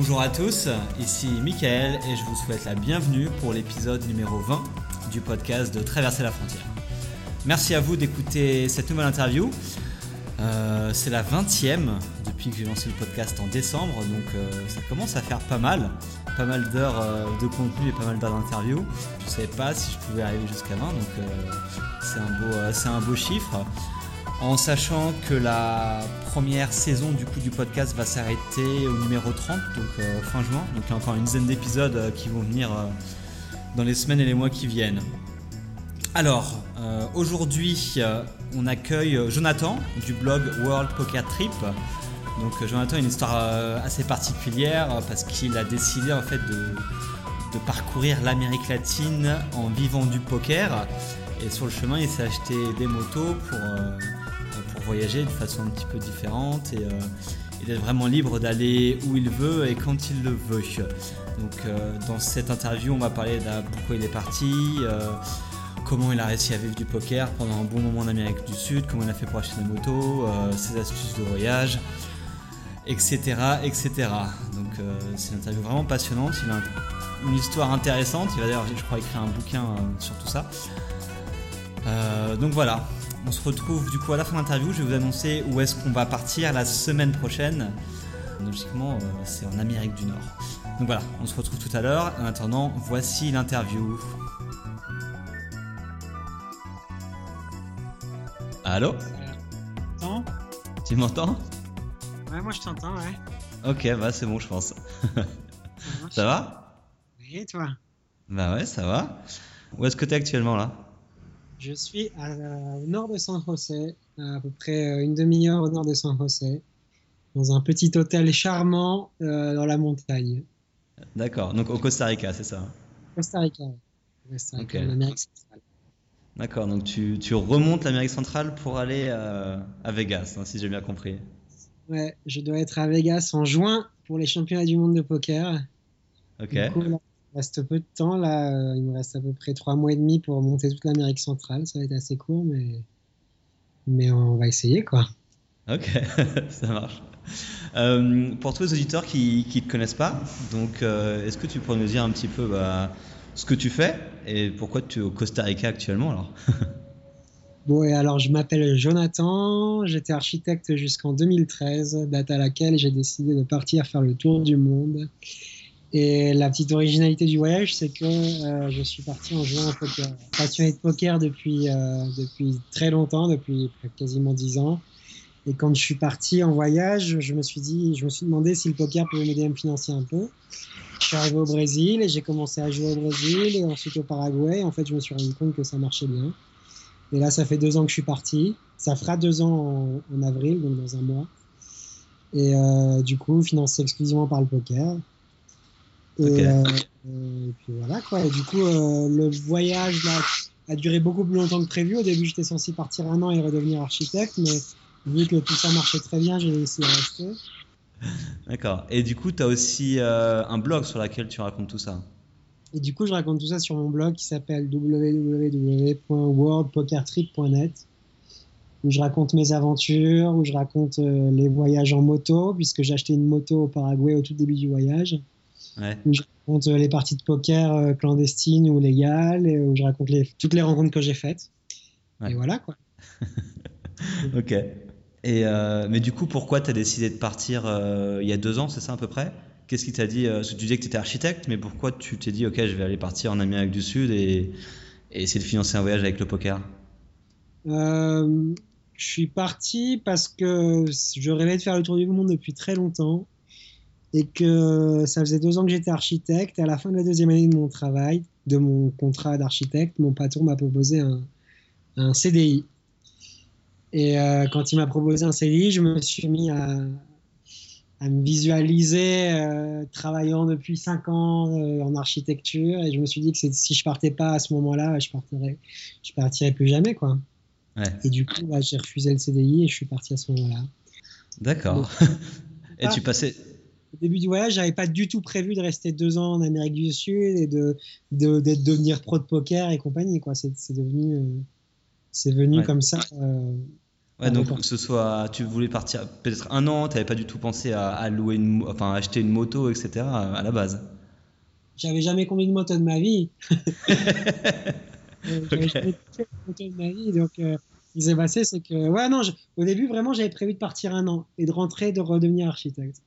Bonjour à tous, ici Michael et je vous souhaite la bienvenue pour l'épisode numéro 20 du podcast de Traverser la frontière. Merci à vous d'écouter cette nouvelle interview. Euh, c'est la 20e depuis que j'ai lancé le podcast en décembre, donc euh, ça commence à faire pas mal. Pas mal d'heures euh, de contenu et pas mal d'heures d'interview. Je ne savais pas si je pouvais arriver jusqu'à 20, donc c'est un, beau, c'est un beau chiffre en sachant que la première saison du podcast va s'arrêter au numéro 30, donc euh, fin juin. Donc il y a encore une dizaine d'épisodes euh, qui vont venir euh, dans les semaines et les mois qui viennent. Alors, aujourd'hui, on accueille Jonathan du blog World Poker Trip. Donc Jonathan a une histoire assez particulière parce qu'il a décidé en fait de parcourir l'Amérique latine en vivant du poker. Et sur le chemin, il s'est acheté des motos pour voyager de façon un petit peu différente et, euh, est vraiment libre d'aller où il veut et quand il le veut. Donc euh, dans cette interview, on va parler de pourquoi il est parti, euh, comment il a réussi à vivre du poker pendant un bon moment en Amérique du Sud, comment il a fait pour acheter des motos, ses astuces de voyage, etc. etc. Donc c'est une interview vraiment passionnante, il a une histoire intéressante, il va d'ailleurs je crois écrire un bouquin sur tout ça. donc voilà, on se retrouve du coup à la fin de l'interview. Je vais vous annoncer où est-ce qu'on va partir la semaine prochaine. Logiquement, euh, c'est en Amérique du Nord. Donc voilà, on se retrouve tout à l'heure. En attendant, voici l'interview. Allô Tu m'entends? Ouais, moi je t'entends, ouais. Ok, bah c'est bon, je pense. ça va? Oui, toi? Bah ouais, ça va. Où est-ce que t'es actuellement là? Je suis au nord de San José, à peu près euh, une demi-heure au nord de San José, dans un petit hôtel charmant euh, dans la montagne. D'accord, donc au Costa Rica, c'est ça Costa Rica, Costa Rica en Amérique centrale. D'accord, donc tu, tu remontes l'Amérique centrale pour aller euh, à Vegas, hein, si j'ai bien compris. Ouais, je dois être à Vegas en juin pour les championnats du monde de poker. Ok reste peu de temps là. Il me reste à peu près trois mois et demi pour monter toute l'Amérique centrale. Ça va être assez court, mais mais on va essayer quoi. Ok, ça marche. Euh, pour tous les auditeurs qui ne te connaissent pas, donc euh, est-ce que tu pourrais nous dire un petit peu bah, ce que tu fais et pourquoi tu es au Costa Rica actuellement alors? Bon, et alors je m'appelle Jonathan, j'étais architecte jusqu'en 2013, date à laquelle j'ai décidé de partir faire le tour du monde. Et la petite originalité du voyage, c'est que euh, je suis parti en jouant au poker. Passionné de poker depuis, euh, très longtemps, depuis quasiment 10 ans. Et quand je suis parti en voyage, je me suis dit, je me suis demandé si le poker pouvait m'aider à me financer un peu. Je suis arrivé au Brésil et j'ai commencé à jouer au Brésil et ensuite au Paraguay. En fait, je me suis rendu compte que ça marchait bien. Et là, ça fait deux ans que je suis parti. Ça fera deux ans en, avril, donc dans un mois. Et euh, du coup, financé exclusivement par le poker. Euh, et, puis voilà quoi. Et du coup, euh, le voyage là, a duré beaucoup plus longtemps que prévu. Au début, j'étais censé partir un an et redevenir architecte, mais vu que tout ça marchait très bien, j'ai essayé de rester. D'accord. Et du coup, tu as aussi euh, un blog sur lequel tu racontes tout ça. Et du coup, je raconte tout ça sur mon blog qui s'appelle www.worldpokertrip.net où je raconte mes aventures, où je raconte les voyages en moto, puisque j'ai acheté une moto au Paraguay au tout début du voyage où je raconte euh, les parties de poker euh, clandestines ou légales, et où je raconte les, toutes les rencontres que j'ai faites. Et voilà quoi. ok. Et euh, mais du coup, pourquoi tu as décidé de partir il y a deux ans, c'est ça à peu près? Qu'est-ce qui t'a dit Tu disais que tu étais architecte, mais pourquoi tu t'es dit, ok, je vais aller partir en Amérique du Sud et, et essayer de financer un voyage avec le poker? Je suis parti parce que je rêvais de faire le tour du monde depuis très longtemps et que ça faisait deux ans que j'étais architecte. Et à la fin de la deuxième année de mon travail, de mon contrat d'architecte, mon patron m'a proposé un, un, CDI. Et euh, quand il m'a proposé un CDI, je me suis mis à, à me visualiser euh, travaillant depuis 5 ans euh, en architecture et je me suis dit que si je partais pas à ce moment-là, je partirais, je partirais plus jamais quoi. Et du coup, bah, j'ai refusé le CDI et je suis parti à ce moment-là. D'accord. et tu passais. Au début du voyage, j'avais pas du tout prévu de rester deux ans en Amérique du Sud et de, de, devenir pro de poker et compagnie quoi. C'est devenu, euh, c'est venu comme ça. Ouais, donc que ce soit, tu voulais partir peut-être un an, tu n'avais pas du tout pensé à, louer une, enfin acheter une moto, etc. à la base. J'avais jamais conduit une moto de ma vie. J'avais jamais moto de ma vie, donc euh, ce qui s'est passé, c'est que, ouais, non, au début vraiment j'avais prévu de partir un an et de rentrer, de redevenir architecte.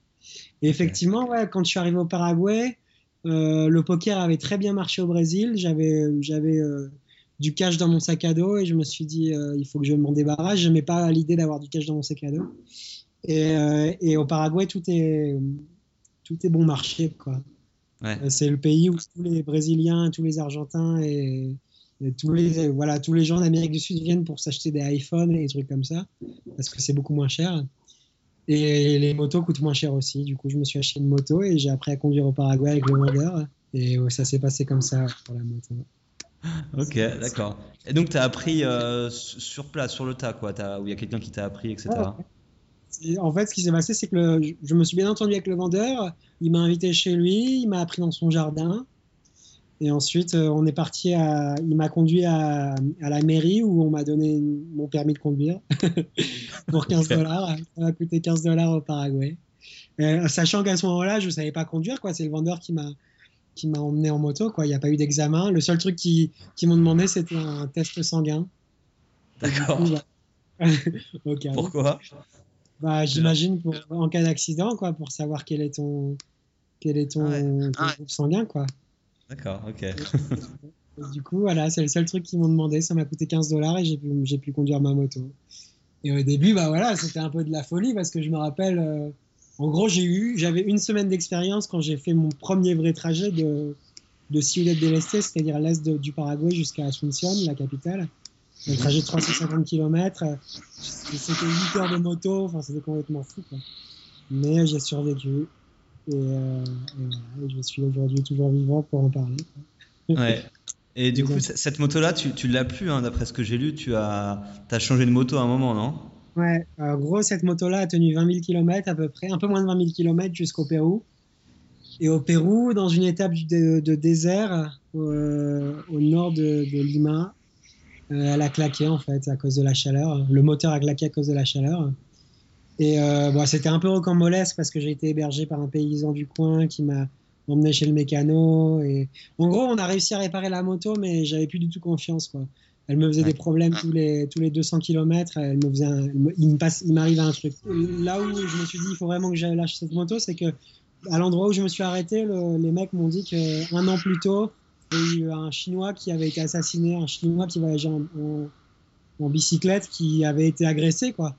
Et effectivement, ouais, quand je suis arrivé au Paraguay, euh, le poker avait très bien marché au Brésil. J'avais, j'avais euh, du cash dans mon sac à dos et je me suis dit euh, il faut que je m'en débarrasse. Je n'aimais pas l'idée d'avoir du cash dans mon sac à dos. Et, et, au Paraguay, tout est, tout est bon marché. quoi. C'est le pays où tous les Brésiliens, tous les Argentins et, tous, les, voilà, tous les gens d'Amérique du Sud viennent pour s'acheter des iPhones et des trucs comme ça parce que c'est beaucoup moins cher. Et les motos coûtent moins cher aussi. Du coup, je me suis acheté une moto et j'ai appris à conduire au Paraguay avec le vendeur. Et ça s'est passé comme ça pour la moto. Ok, d'accord. Et donc, tu as appris euh, sur place, sur le tas, quoi, où il y a quelqu'un qui t'a appris, etc. En fait, ce qui s'est passé, c'est que je me suis bien entendu avec le vendeur. Il m'a invité chez lui, il m'a appris dans son jardin. Et ensuite, euh, on est parti à. Il m'a conduit à, la mairie où on m'a donné mon permis de conduire pour 15 dollars. Ça m'a coûté 15 dollars au Paraguay. Euh, sachant qu'à ce moment-là, je ne savais pas conduire, quoi. C'est le vendeur qui m'a qui m'a emmené en moto. Quoi. Il n'y a pas eu d'examen. Le seul truc qu'ils qui m'ont demandé, c'était un test sanguin. D'accord. Pourquoi? Bah, J'imagine en cas d'accident, quoi, pour savoir quel est ton, quel est ton, ah groupe sanguin. Quoi. D'accord, ok. du coup, voilà, c'est le seul truc qu'ils m'ont demandé. Ça m'a coûté 15 dollars et j'ai pu, j'ai pu conduire ma moto. Et au début, bah voilà, c'était un peu de la folie parce que je me rappelle, euh, en gros, j'ai eu, j'avais une semaine d'expérience quand j'ai fait mon premier vrai trajet de, de Ciudad del Este, c'est-à-dire l'est du Paraguay jusqu'à Asunción, la capitale. Un trajet de 350 km. C'était 8 heures de moto, enfin, c'était complètement fou. Quoi. Mais j'ai survécu. Et, euh, je suis aujourd'hui toujours vivant pour en parler. Ouais. Et du coup, cette moto-là, tu, tu l'as plus, hein, d'après ce que j'ai lu, tu as, as changé de moto à un moment, non? Ouais, en gros, cette moto-là a tenu 20 000 km à peu près, un peu moins de 20 000 km jusqu'au Pérou. Et au Pérou, dans une étape de, désert euh, au nord de, Lima, euh, elle a claqué en fait à cause de la chaleur. Le moteur a claqué à cause de la chaleur. Et euh, bon, c'était un peu rocambolesque parce que j'ai été hébergé par un paysan du coin qui m'a emmené chez le mécano. Et en gros, on a réussi à réparer la moto, mais j'avais plus du tout confiance. Quoi. Elle me faisait des problèmes tous les, tous les 200 km. Elle me faisait il me passe, il m'arrive un truc. Là où je me suis dit, il faut vraiment que j'aille lâcher cette moto, c'est que à l'endroit où je me suis arrêté, les mecs m'ont dit qu'un an plus tôt, il y a eu un Chinois qui avait été assassiné, un Chinois qui voyageait en, en, bicyclette, qui avait été agressé, quoi.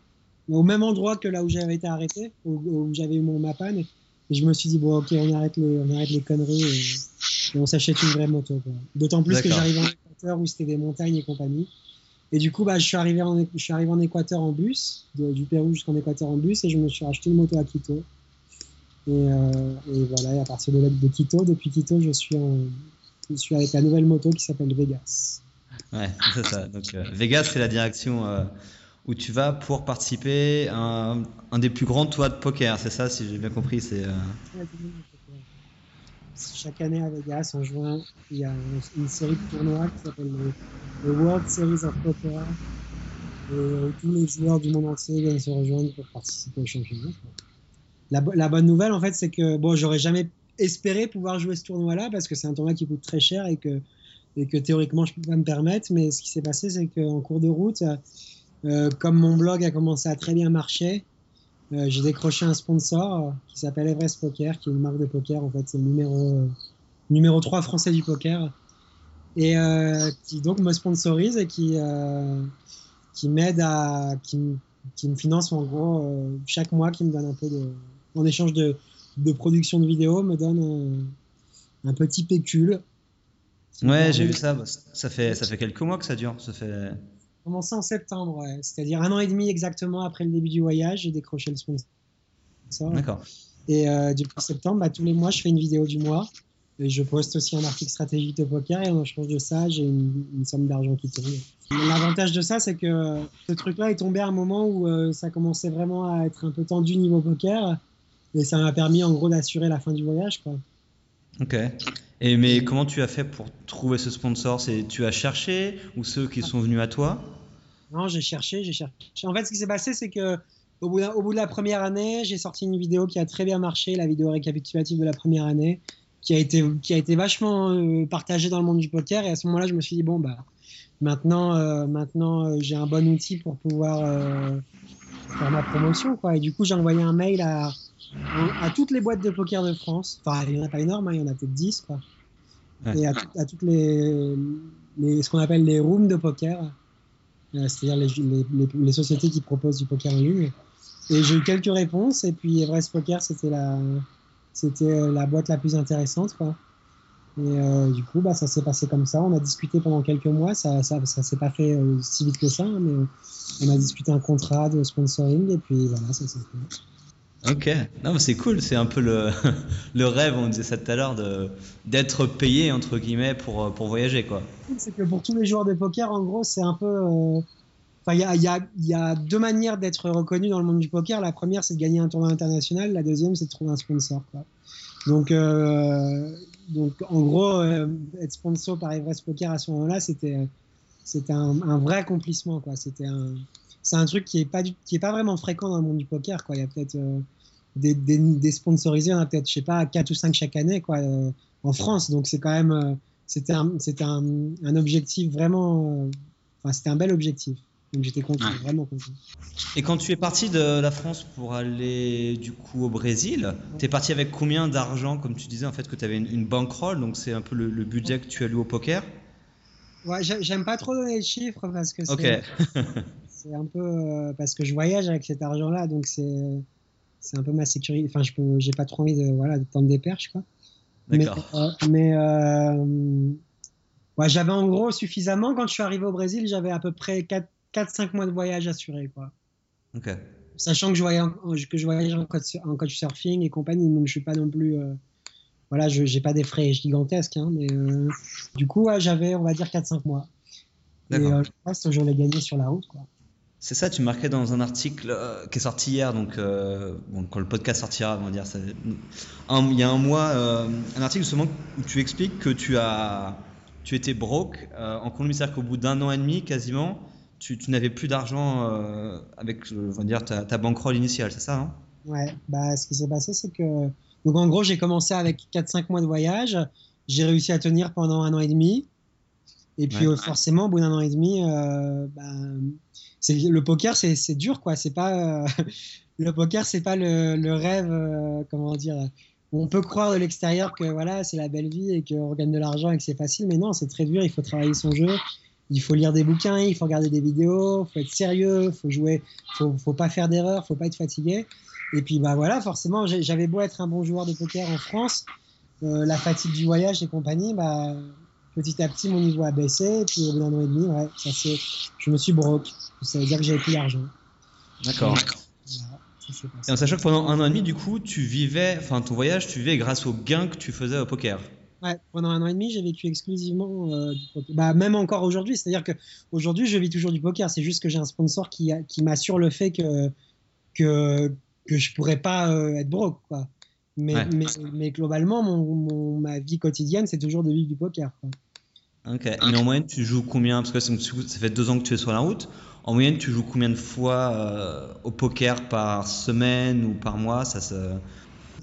Au même endroit que là où j'avais été arrêté, où, j'avais eu mon mapan. Et je me suis dit, bon, ok, on arrête les, on arrête les conneries et, on s'achète une vraie moto. D'autant plus que j'arrive en où c'était des montagnes et compagnie. Et du coup, bah, je, suis arrivé en, je suis arrivé en Équateur en bus, du Pérou jusqu'en Équateur en bus, et je me suis acheté une moto à Quito. Et, euh, et voilà, et à partir de, de Quito, depuis Quito, je suis, en, je suis avec la nouvelle moto qui s'appelle Vegas. Ouais, c'est ça. Donc, euh, Vegas, c'est la direction euh, où tu vas pour participer à un, des plus grands toits de poker, c'est ça, si j'ai bien compris c'est, chaque année à Vegas, en juin, il y a une série de tournois qui s'appelle le, World Series of Poker. Et euh, tous les joueurs du monde entier viennent se rejoindre pour participer au championnat. La, bonne nouvelle, en fait, c'est que bon, j'aurais jamais espéré pouvoir jouer ce tournoi-là parce que c'est un tournoi qui coûte très cher et que, et que théoriquement je peux pas me permettre. Mais ce qui s'est passé, c'est qu'en cours de route, euh, comme mon blog a commencé à très bien marcher, euh, j'ai décroché un sponsor euh, qui s'appelle Everest Poker, qui est une marque de poker. En fait, c'est le numéro, euh, numéro 3 français du poker. Et qui donc me sponsorise et qui, qui m'aide à. Qui, qui, me finance en gros chaque mois, qui me donne un peu de. En échange de, de production de vidéos, me donne un, petit pécule. Ouais, j'ai vu ça. Ça fait, ça fait quelques mois que ça dure. Ça fait commencé en septembre, c'est-à-dire un an et demi exactement après le début du voyage, j'ai décroché le sponsor. D'accord. Et euh, depuis septembre, bah, tous les mois, je fais une vidéo du mois. Et je poste aussi un article stratégique de poker et en échange de ça, j'ai une, une, somme d'argent qui tombe. L'avantage de ça, c'est que ce truc-là est tombé à un moment où euh, ça commençait vraiment à être un peu tendu niveau poker. Et ça m'a permis en gros d'assurer la fin du voyage. Quoi. Ok. Et mais comment tu as fait pour trouver ce sponsor? C'est tu as cherché ou ceux qui sont venus à toi? Non, j'ai cherché, j'ai cherché. En fait, ce qui s'est passé, c'est que au bout, de la première année, j'ai sorti une vidéo qui a très bien marché, la vidéo récapitulative de la première année, qui a été, vachement euh, partagée dans le monde du poker. Et à ce moment-là, je me suis dit, bon, bah, maintenant, euh, euh, j'ai un bon outil pour pouvoir faire ma promotion. Et du coup, j'ai envoyé un mail à, à toutes les boîtes de poker de France. Enfin, il n'y en a pas énorme, hein, il y en a peut-être 10. Quoi. Ouais. Et à, à, toutes les, les ce qu'on appelle les rooms de poker, c'est-à-dire les, les, les, sociétés qui proposent du poker en ligne. Et j'ai eu quelques réponses, et puis Everest Poker, c'était la, c'était la boîte la plus intéressante. Quoi. Et euh, du coup, bah, ça s'est passé comme ça. On a discuté pendant quelques mois. Ça, ça, ça s'est pas fait euh, si vite que ça, hein, mais on a discuté un contrat de sponsoring, et puis voilà, ça s'est fait. Ok, non, c'est cool, c'est un peu le, rêve, on disait ça tout à l'heure, d'être payé entre guillemets pour, pour voyager quoi. C'est que pour tous les joueurs de poker, en gros, c'est un peu. Euh... Il y a, y, y a, deux manières d'être reconnu dans le monde du poker. La première, c'est de gagner un tournoi international. La deuxième, c'est de trouver un sponsor. Quoi. Donc, euh, donc, en gros, euh, être sponsor par Everest Poker à ce moment-là, c'était, c'était un, un, vrai accomplissement. Quoi. C'était un, c'est un truc qui est pas du, qui est pas vraiment fréquent dans le monde du poker. Quoi. Il y a peut-être euh, des, des, des, sponsorisés, on a peut-être, je sais pas, 4 ou 5 chaque année quoi, euh, en France. Donc, c'est quand même, c'était un, un, un objectif vraiment, enfin, c'était un bel objectif. Donc j'étais content, ouais. vraiment content. Et quand tu es parti de la France pour aller du coup au Brésil, ouais. tu es parti avec combien d'argent Comme tu disais en fait que tu avais une, une bankroll, donc c'est un peu le, le, budget que tu as lu au poker? Ouais, j'aime pas trop donner les chiffres parce que c'est okay. un peu euh, parce que je voyage avec cet argent-là, donc c'est c'est un peu ma sécurité. Enfin, je peux, j'ai pas trop envie de voilà de tendre des perches quoi. D'accord. Mais, euh, mais euh, ouais, j'avais en gros suffisamment quand je suis arrivé au Brésil, j'avais à peu près 4 4-5 mois de voyage assuré. Quoi. Okay. Sachant que je, voyage en, que je voyage en coach, en coach surfing et compagnie, donc je suis pas non plus. Euh, voilà, je n'ai pas des frais gigantesques, hein, mais euh, du coup, ouais, j'avais, on va dire, 4-5 mois. Et euh, je pense que je l'ai gagné sur la route. Quoi. C'est ça, tu marquais dans un article euh, qui est sorti hier, donc bon, quand le podcast sortira, on va dire, ça, un, il y a un mois, un article justement où tu expliques que tu as, tu étais broke en Colombie, c'est-à-dire qu'au bout d'un an et demi, quasiment, tu, tu n'avais plus d'argent euh, avec on va dire, ta, ta bankroll initiale, c'est ça hein? Ouais, bah, ce qui s'est passé, c'est que. Donc, en gros, j'ai commencé avec 4-5 mois de voyage. J'ai réussi à tenir pendant un an et demi. Et puis, ouais. euh, forcément, au bout d'un an et demi, euh, le poker, c'est dur, quoi. C'est pas. le poker, c'est pas le, rêve, euh, comment dire. On peut croire de l'extérieur que voilà, c'est la belle vie et qu'on gagne de l'argent et que c'est facile, mais non, c'est très dur. Il faut travailler son jeu, il faut lire des bouquins, il faut regarder des vidéos, il faut être sérieux, il faut jouer, faut, faut pas faire d'erreur, faut pas être fatigué. Et puis bah voilà, forcément, j'avais beau être un bon joueur de poker en France, euh, la fatigue du voyage et compagnie, bah petit à petit mon niveau a baissé. Et puis au bout d'un an et demi, ouais, ça c'est, je me suis broke. Ça veut dire que j'avais plus d'argent. D'accord. Voilà, et en sachant que pendant un an et demi, du coup, tu vivais, enfin ton voyage, tu vivais grâce aux gains que tu faisais au poker. Ouais, pendant un an et demi, j'ai vécu exclusivement euh, du poker. Bah, même encore aujourd'hui, c'est-à-dire que aujourd'hui, je vis toujours du poker. C'est juste que j'ai un sponsor qui, qui m'assure le fait que, que, que je pourrais pas euh, être broke. Quoi. Mais, ouais. mais, mais, globalement, mon, mon, ma vie quotidienne, c'est toujours de vivre du poker. Quoi. Ok. Et en moyenne, tu joues combien? Parce que ça fait deux ans que tu es sur la route. En moyenne, tu joues combien de fois euh, au poker par semaine ou par mois? Ça se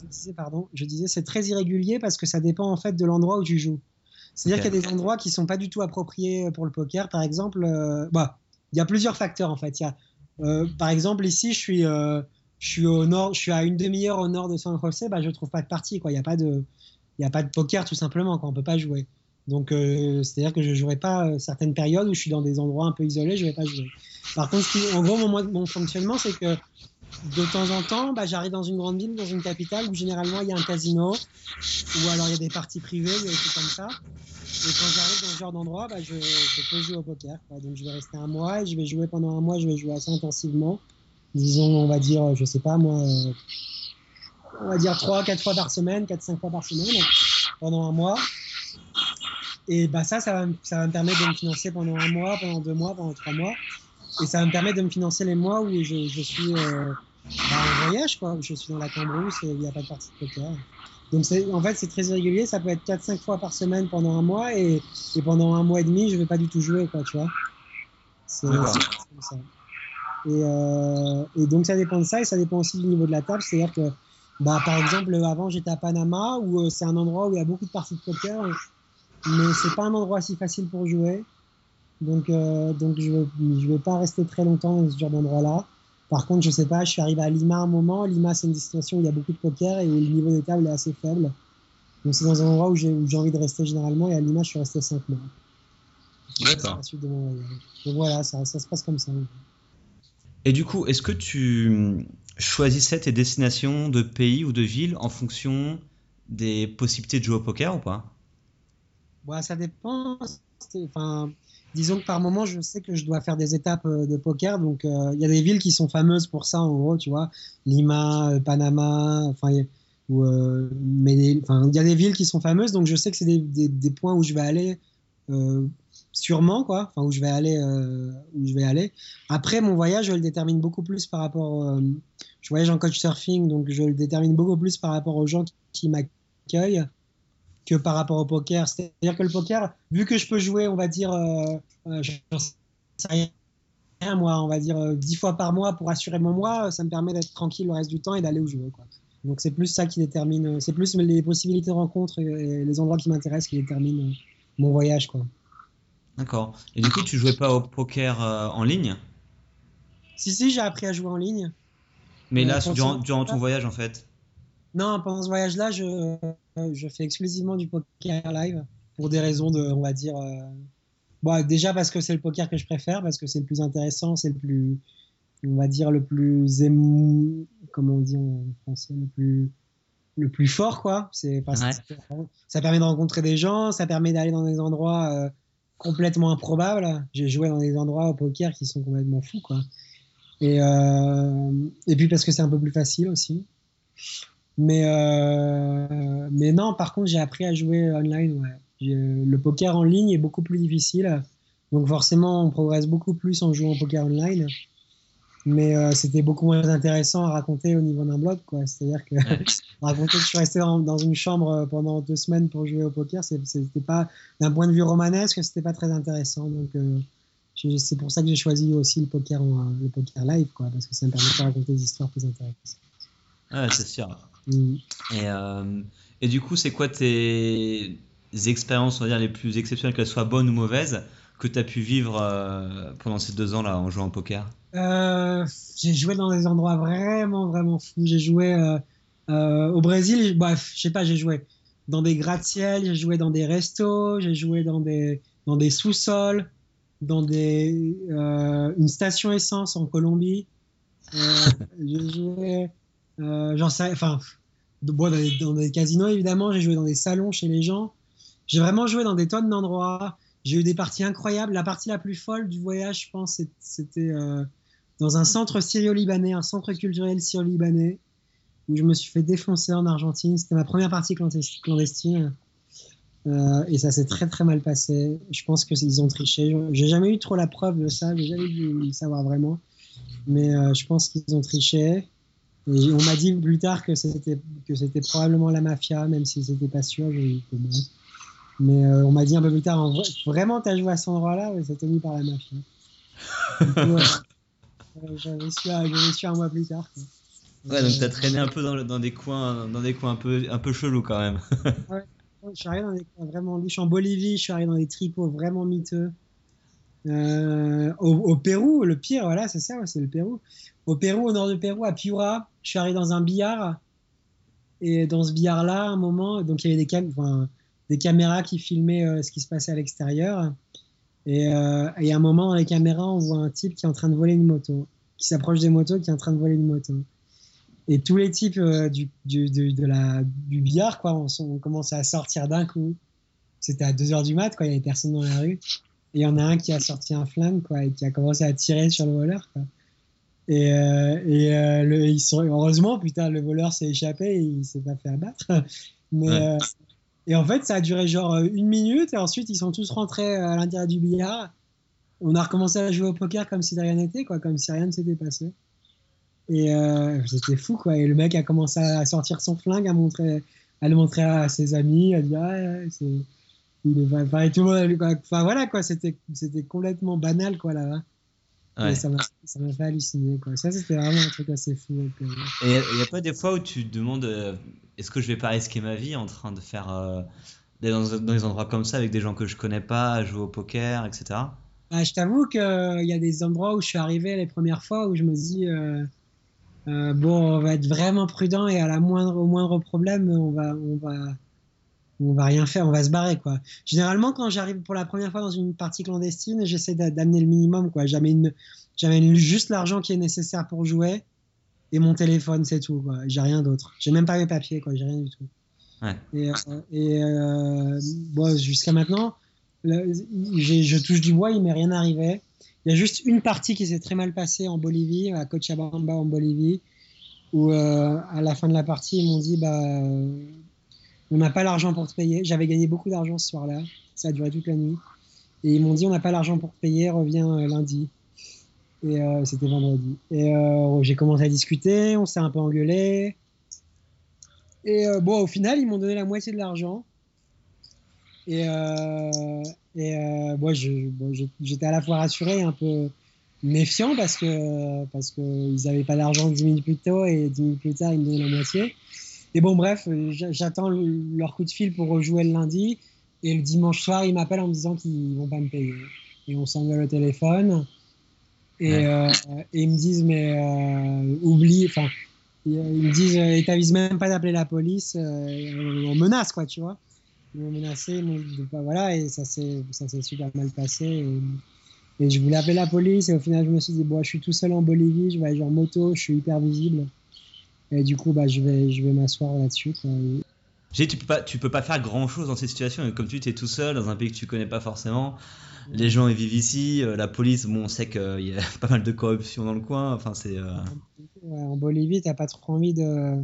disais, pardon, je disais, c'est très irrégulier parce que ça dépend en fait de l'endroit où tu joues. C'est-à-dire okay. qu'il y a des endroits qui sont pas du tout appropriés pour le poker. Par exemple, euh, bah, il y a plusieurs facteurs en fait. Il y a, euh, par exemple, ici, je suis, euh, je suis au nord, je suis à une demi-heure au nord de San José, bah, je trouve pas de partie. Quoi. Il n'y a pas de, il y a pas de poker tout simplement. Quoi. On peut pas jouer. Donc, euh, c'est-à-dire que je jouerai pas certaines périodes où je suis dans des endroits un peu isolés, je vais pas jouer. Par contre, en gros, mon, mon fonctionnement, c'est que de temps en temps, bah, j'arrive dans une grande ville, dans une capitale où généralement il y a un casino, ou alors il y a des parties privées, il y des trucs comme ça. Et quand j'arrive dans ce genre d'endroit, bah, je, je, peux jouer au poker. Quoi. Donc je vais rester un mois et je vais jouer pendant un mois, je vais jouer assez intensivement. Disons, on va dire, je sais pas moi, on va dire 3-4 fois par semaine, 4-5 fois par semaine pendant un mois. Et bah ça, ça va, ça va me permettre de me financer pendant un mois, pendant deux mois, pendant trois mois. Et ça va me permettre de me financer les mois où je, je suis euh, bah, en voyage, quoi, où je suis dans la Cambrousse et il n'y a pas de partie de poker. Donc en fait, c'est très irrégulier. Ça peut être 4-5 fois par semaine pendant un mois et, et, pendant un mois et demi, je ne vais pas du tout jouer, quoi, tu vois. C'est ça. Et, euh, et, donc ça dépend de ça et ça dépend aussi du niveau de la table. C'est-à-dire que, bah, par exemple, avant j'étais à Panama où euh, c'est un endroit où il y a beaucoup de parties de poker, mais c'est pas un endroit si facile pour jouer. Donc, euh, donc je ne vais pas rester très longtemps dans ce genre d'endroit-là. Par contre, je sais pas, je suis arrivé à Lima un moment. Lima, c'est une destination où il y a beaucoup de poker et où le niveau des tables est assez faible. Donc, c'est dans un endroit où j'ai envie de rester généralement. Et à Lima, je suis resté 5 mois. D'accord. Donc voilà, ça, ça, se passe comme ça. Et du coup, est-ce que tu choisissais tes destinations de pays ou de villes en fonction des possibilités de jouer au poker ou pas? Ouais, Ça dépend. Enfin, disons que par moment, je sais que je dois faire des étapes euh, de poker. Donc, euh, il y a des villes qui sont fameuses pour ça, en gros, tu vois. Lima, euh, Panama, enfin, mais il y a des villes qui sont fameuses. Donc, je sais que c'est des, des, points où je vais aller sûrement, quoi. Enfin, où je vais aller, où je vais aller. Après, mon voyage, je le détermine beaucoup plus par rapport. je voyage en coach surfing, donc je le détermine beaucoup plus par rapport aux gens qui, m'accueillent que par rapport au poker. C'est-à-dire que le poker, vu que je peux jouer, on va dire, euh, euh rien, moi, on va dire euh, dix fois par mois pour assurer mon mois, ça me permet d'être tranquille le reste du temps et d'aller où je veux. Quoi. Donc c'est plus ça qui détermine, c'est plus les possibilités de rencontre et les endroits qui m'intéressent qui déterminent euh, mon voyage. quoi. D'accord. Et du coup, tu jouais pas au poker en ligne? Si, si, j'ai appris à jouer en ligne. Mais là, durant ton voyage, en fait? Non, pendant ce voyage-là, je, je, fais exclusivement du poker live pour des raisons de, on va dire, euh, bon, déjà parce que c'est le poker que je préfère, parce que c'est le plus intéressant, c'est le plus, on va dire, le plus émou, comment on dit en français, le plus, le plus fort, quoi. C'est ça permet de rencontrer des gens, ça permet d'aller dans des endroits euh, complètement improbables. J'ai joué dans des endroits au poker qui sont complètement fous, euh, et puis parce que c'est un peu plus facile aussi. Mais, euh, mais non, par contre, j'ai appris à jouer online. Le poker en ligne est beaucoup plus difficile. Donc forcément, on progresse beaucoup plus en jouant au poker online. Mais euh, c'était beaucoup moins intéressant à raconter au niveau d'un blog. C'est-à-dire que raconter que je suis resté dans, une chambre pendant deux semaines pour jouer au poker, c'était pas, d'un point de vue romanesque, c'était pas très intéressant. Donc euh, c'est pour ça que j'ai choisi aussi le poker, le poker live, quoi, parce que ça me permet de raconter des histoires plus intéressantes. Ouais, c'est sûr. Mm. Et, euh, et, du coup, c'est quoi tes expériences, on va dire, les plus exceptionnelles, qu'elles soient bonnes ou mauvaises, que tu as pu vivre euh, pendant ces deux ans-là en jouant au poker euh, J'ai joué dans des endroits vraiment, vraiment fous. J'ai joué au Brésil, bref, je sais pas, j'ai joué dans des gratte-ciel, j'ai joué dans des restos, j'ai joué dans des, dans des sous-sols, dans des, une station essence en Colombie. j'ai joué euh, j'en sais, enfin, dans, des, casinos évidemment, j'ai joué dans des salons chez les gens. J'ai vraiment joué dans des tonnes d'endroits. J'ai eu des parties incroyables. La partie la plus folle du voyage, je pense, c'était euh, dans un centre syrio-libanais, un centre culturel syrio-libanais, où je me suis fait défoncer en Argentine. C'était ma première partie clandestine. Euh, et ça s'est très très mal passé. Je pense qu'ils ont triché. J'ai jamais eu trop la preuve de ça. J'ai jamais dû le savoir vraiment. Mais je pense qu'ils ont triché on m'a dit plus tard que c'était que c'était probablement la mafia, même si c'était pas sûr. Mais euh, on m'a dit un peu plus tard, en vrai, vraiment, t'as joué à cet endroit-là? C'est tenu par la mafia. J'avais su, un mois plus tard. Ouais, donc t'as traîné un peu dans, dans, des coins, dans des coins un peu, un peu chelous quand même. ouais, je suis arrivé dans des coins vraiment en Bolivie, je suis arrivé dans des tripots vraiment miteux. Euh, au, Pérou, le pire, voilà, c'est ça, c'est le Pérou. Au Pérou, au nord du Pérou, à Piura, je suis arrivé dans un billard. Et dans ce billard-là, un moment, donc il y avait des, des caméras qui filmaient euh, ce qui se passait à l'extérieur. Et, euh, et, à un moment, dans les caméras, on voit un type qui est en train de voler une moto, qui s'approche des motos, qui est en train de voler une moto. Et tous les types du, du, de la, du billard, quoi, ont commencé à sortir d'un coup. C'était à 2h du mat, quoi, il n'y avait personne dans la rue. Et il y en a un qui a sorti un flingue, quoi, et qui a commencé à tirer sur le voleur, quoi. Et, euh, et euh, le, ils sont, heureusement, putain, le voleur s'est échappé et il s'est pas fait abattre. Mais, Ouais. euh, et en fait, ça a duré genre euh, une minute et ensuite ils sont tous rentrés à l'intérieur du billard. On a recommencé à jouer au poker comme si de rien n'était, quoi, comme si rien ne s'était passé. Et euh, c'était fou, quoi. Et le mec a commencé à sortir son flingue, à, montrer, à le montrer à ses amis, à dire, ouais, c'est. Il est enfin, tout le monde, quoi. Enfin voilà, quoi. C'était c'était complètement banal, quoi, là-bas. Ouais. Ça m'a fait halluciner, quoi. Ça, c'était vraiment un truc assez fou. donc, euh, Et il n'y a pas des fois où tu te demandes euh, est-ce que je vais pas risquer ma vie en train de faire euh, dans, dans des endroits comme ça avec des gens que je connais pas, à jouer au poker, etc. Ah, je t'avoue qu'il y a des endroits où je suis arrivé les premières fois où je me dis euh, euh, bon, on va être vraiment prudent et à la moindre, au moindre problème, on va, on va, on va rien faire, on va se barrer quoi. Généralement, quand j'arrive pour la première fois dans une partie clandestine, j'essaie d'a- d'amener le minimum quoi. J'amène, j'amène juste l'argent qui est nécessaire pour jouer et mon téléphone, c'est tout quoi. J'ai rien d'autre. J'ai même pas mes papiers quoi. J'ai rien du tout. Ouais. Et, euh, et euh, bon, jusqu'à maintenant, le- je touche du bois, il m'est rien arrivé. Il y a juste une partie qui s'est très mal passée en Bolivie, à Cochabamba en Bolivie, où euh, à la fin de la partie, ils m'ont dit bah, on n'a pas l'argent pour te payer. J'avais gagné beaucoup d'argent ce soir-là, ça a duré toute la nuit. Et ils m'ont dit on n'a pas l'argent pour te payer, reviens euh, lundi. Et euh, c'était vendredi. Et euh, j'ai commencé à discuter, on s'est un peu engueulé. Et bon, au final, ils m'ont donné la moitié de l'argent. Et, et j'étais à la fois rassuré et un peu méfiant parce que parce que ils n'avaient pas d'argent 10 minutes plus tôt et 10 minutes plus tard, ils me donnaient la moitié. Et bon, bref, euh, j'a- j'attends le- leur coup de fil pour rejouer le lundi. Et le dimanche soir, ils m'appellent en me disant qu'ils vont pas me payer. Et on s'engueule au téléphone. Et, Ouais. euh, et ils me disent, mais euh, oublie, enfin, ils me disent, ils t'avisent même pas d'appeler la police, euh, on menace, quoi, tu vois. Ils m'ont menacé, pas- voilà, et ça s'est ça s'est super mal passé. Et, et je voulais appeler la police, et au final, je me suis dit, bon, je suis tout seul en Bolivie, je vais aller en moto, je suis hyper visible. Et du coup, bah, je vais, je vais m'asseoir là-dessus, J'ai dit, tu peux pas, tu peux pas faire grand chose dans cette situation. Et comme tu es tout seul dans un pays que tu connais pas forcément, les gens ils vivent ici, euh, la police, bon, on sait qu'il y a pas mal de corruption dans le coin. Enfin, c'est. euh, Ouais, en Bolivie, t'as pas trop envie de.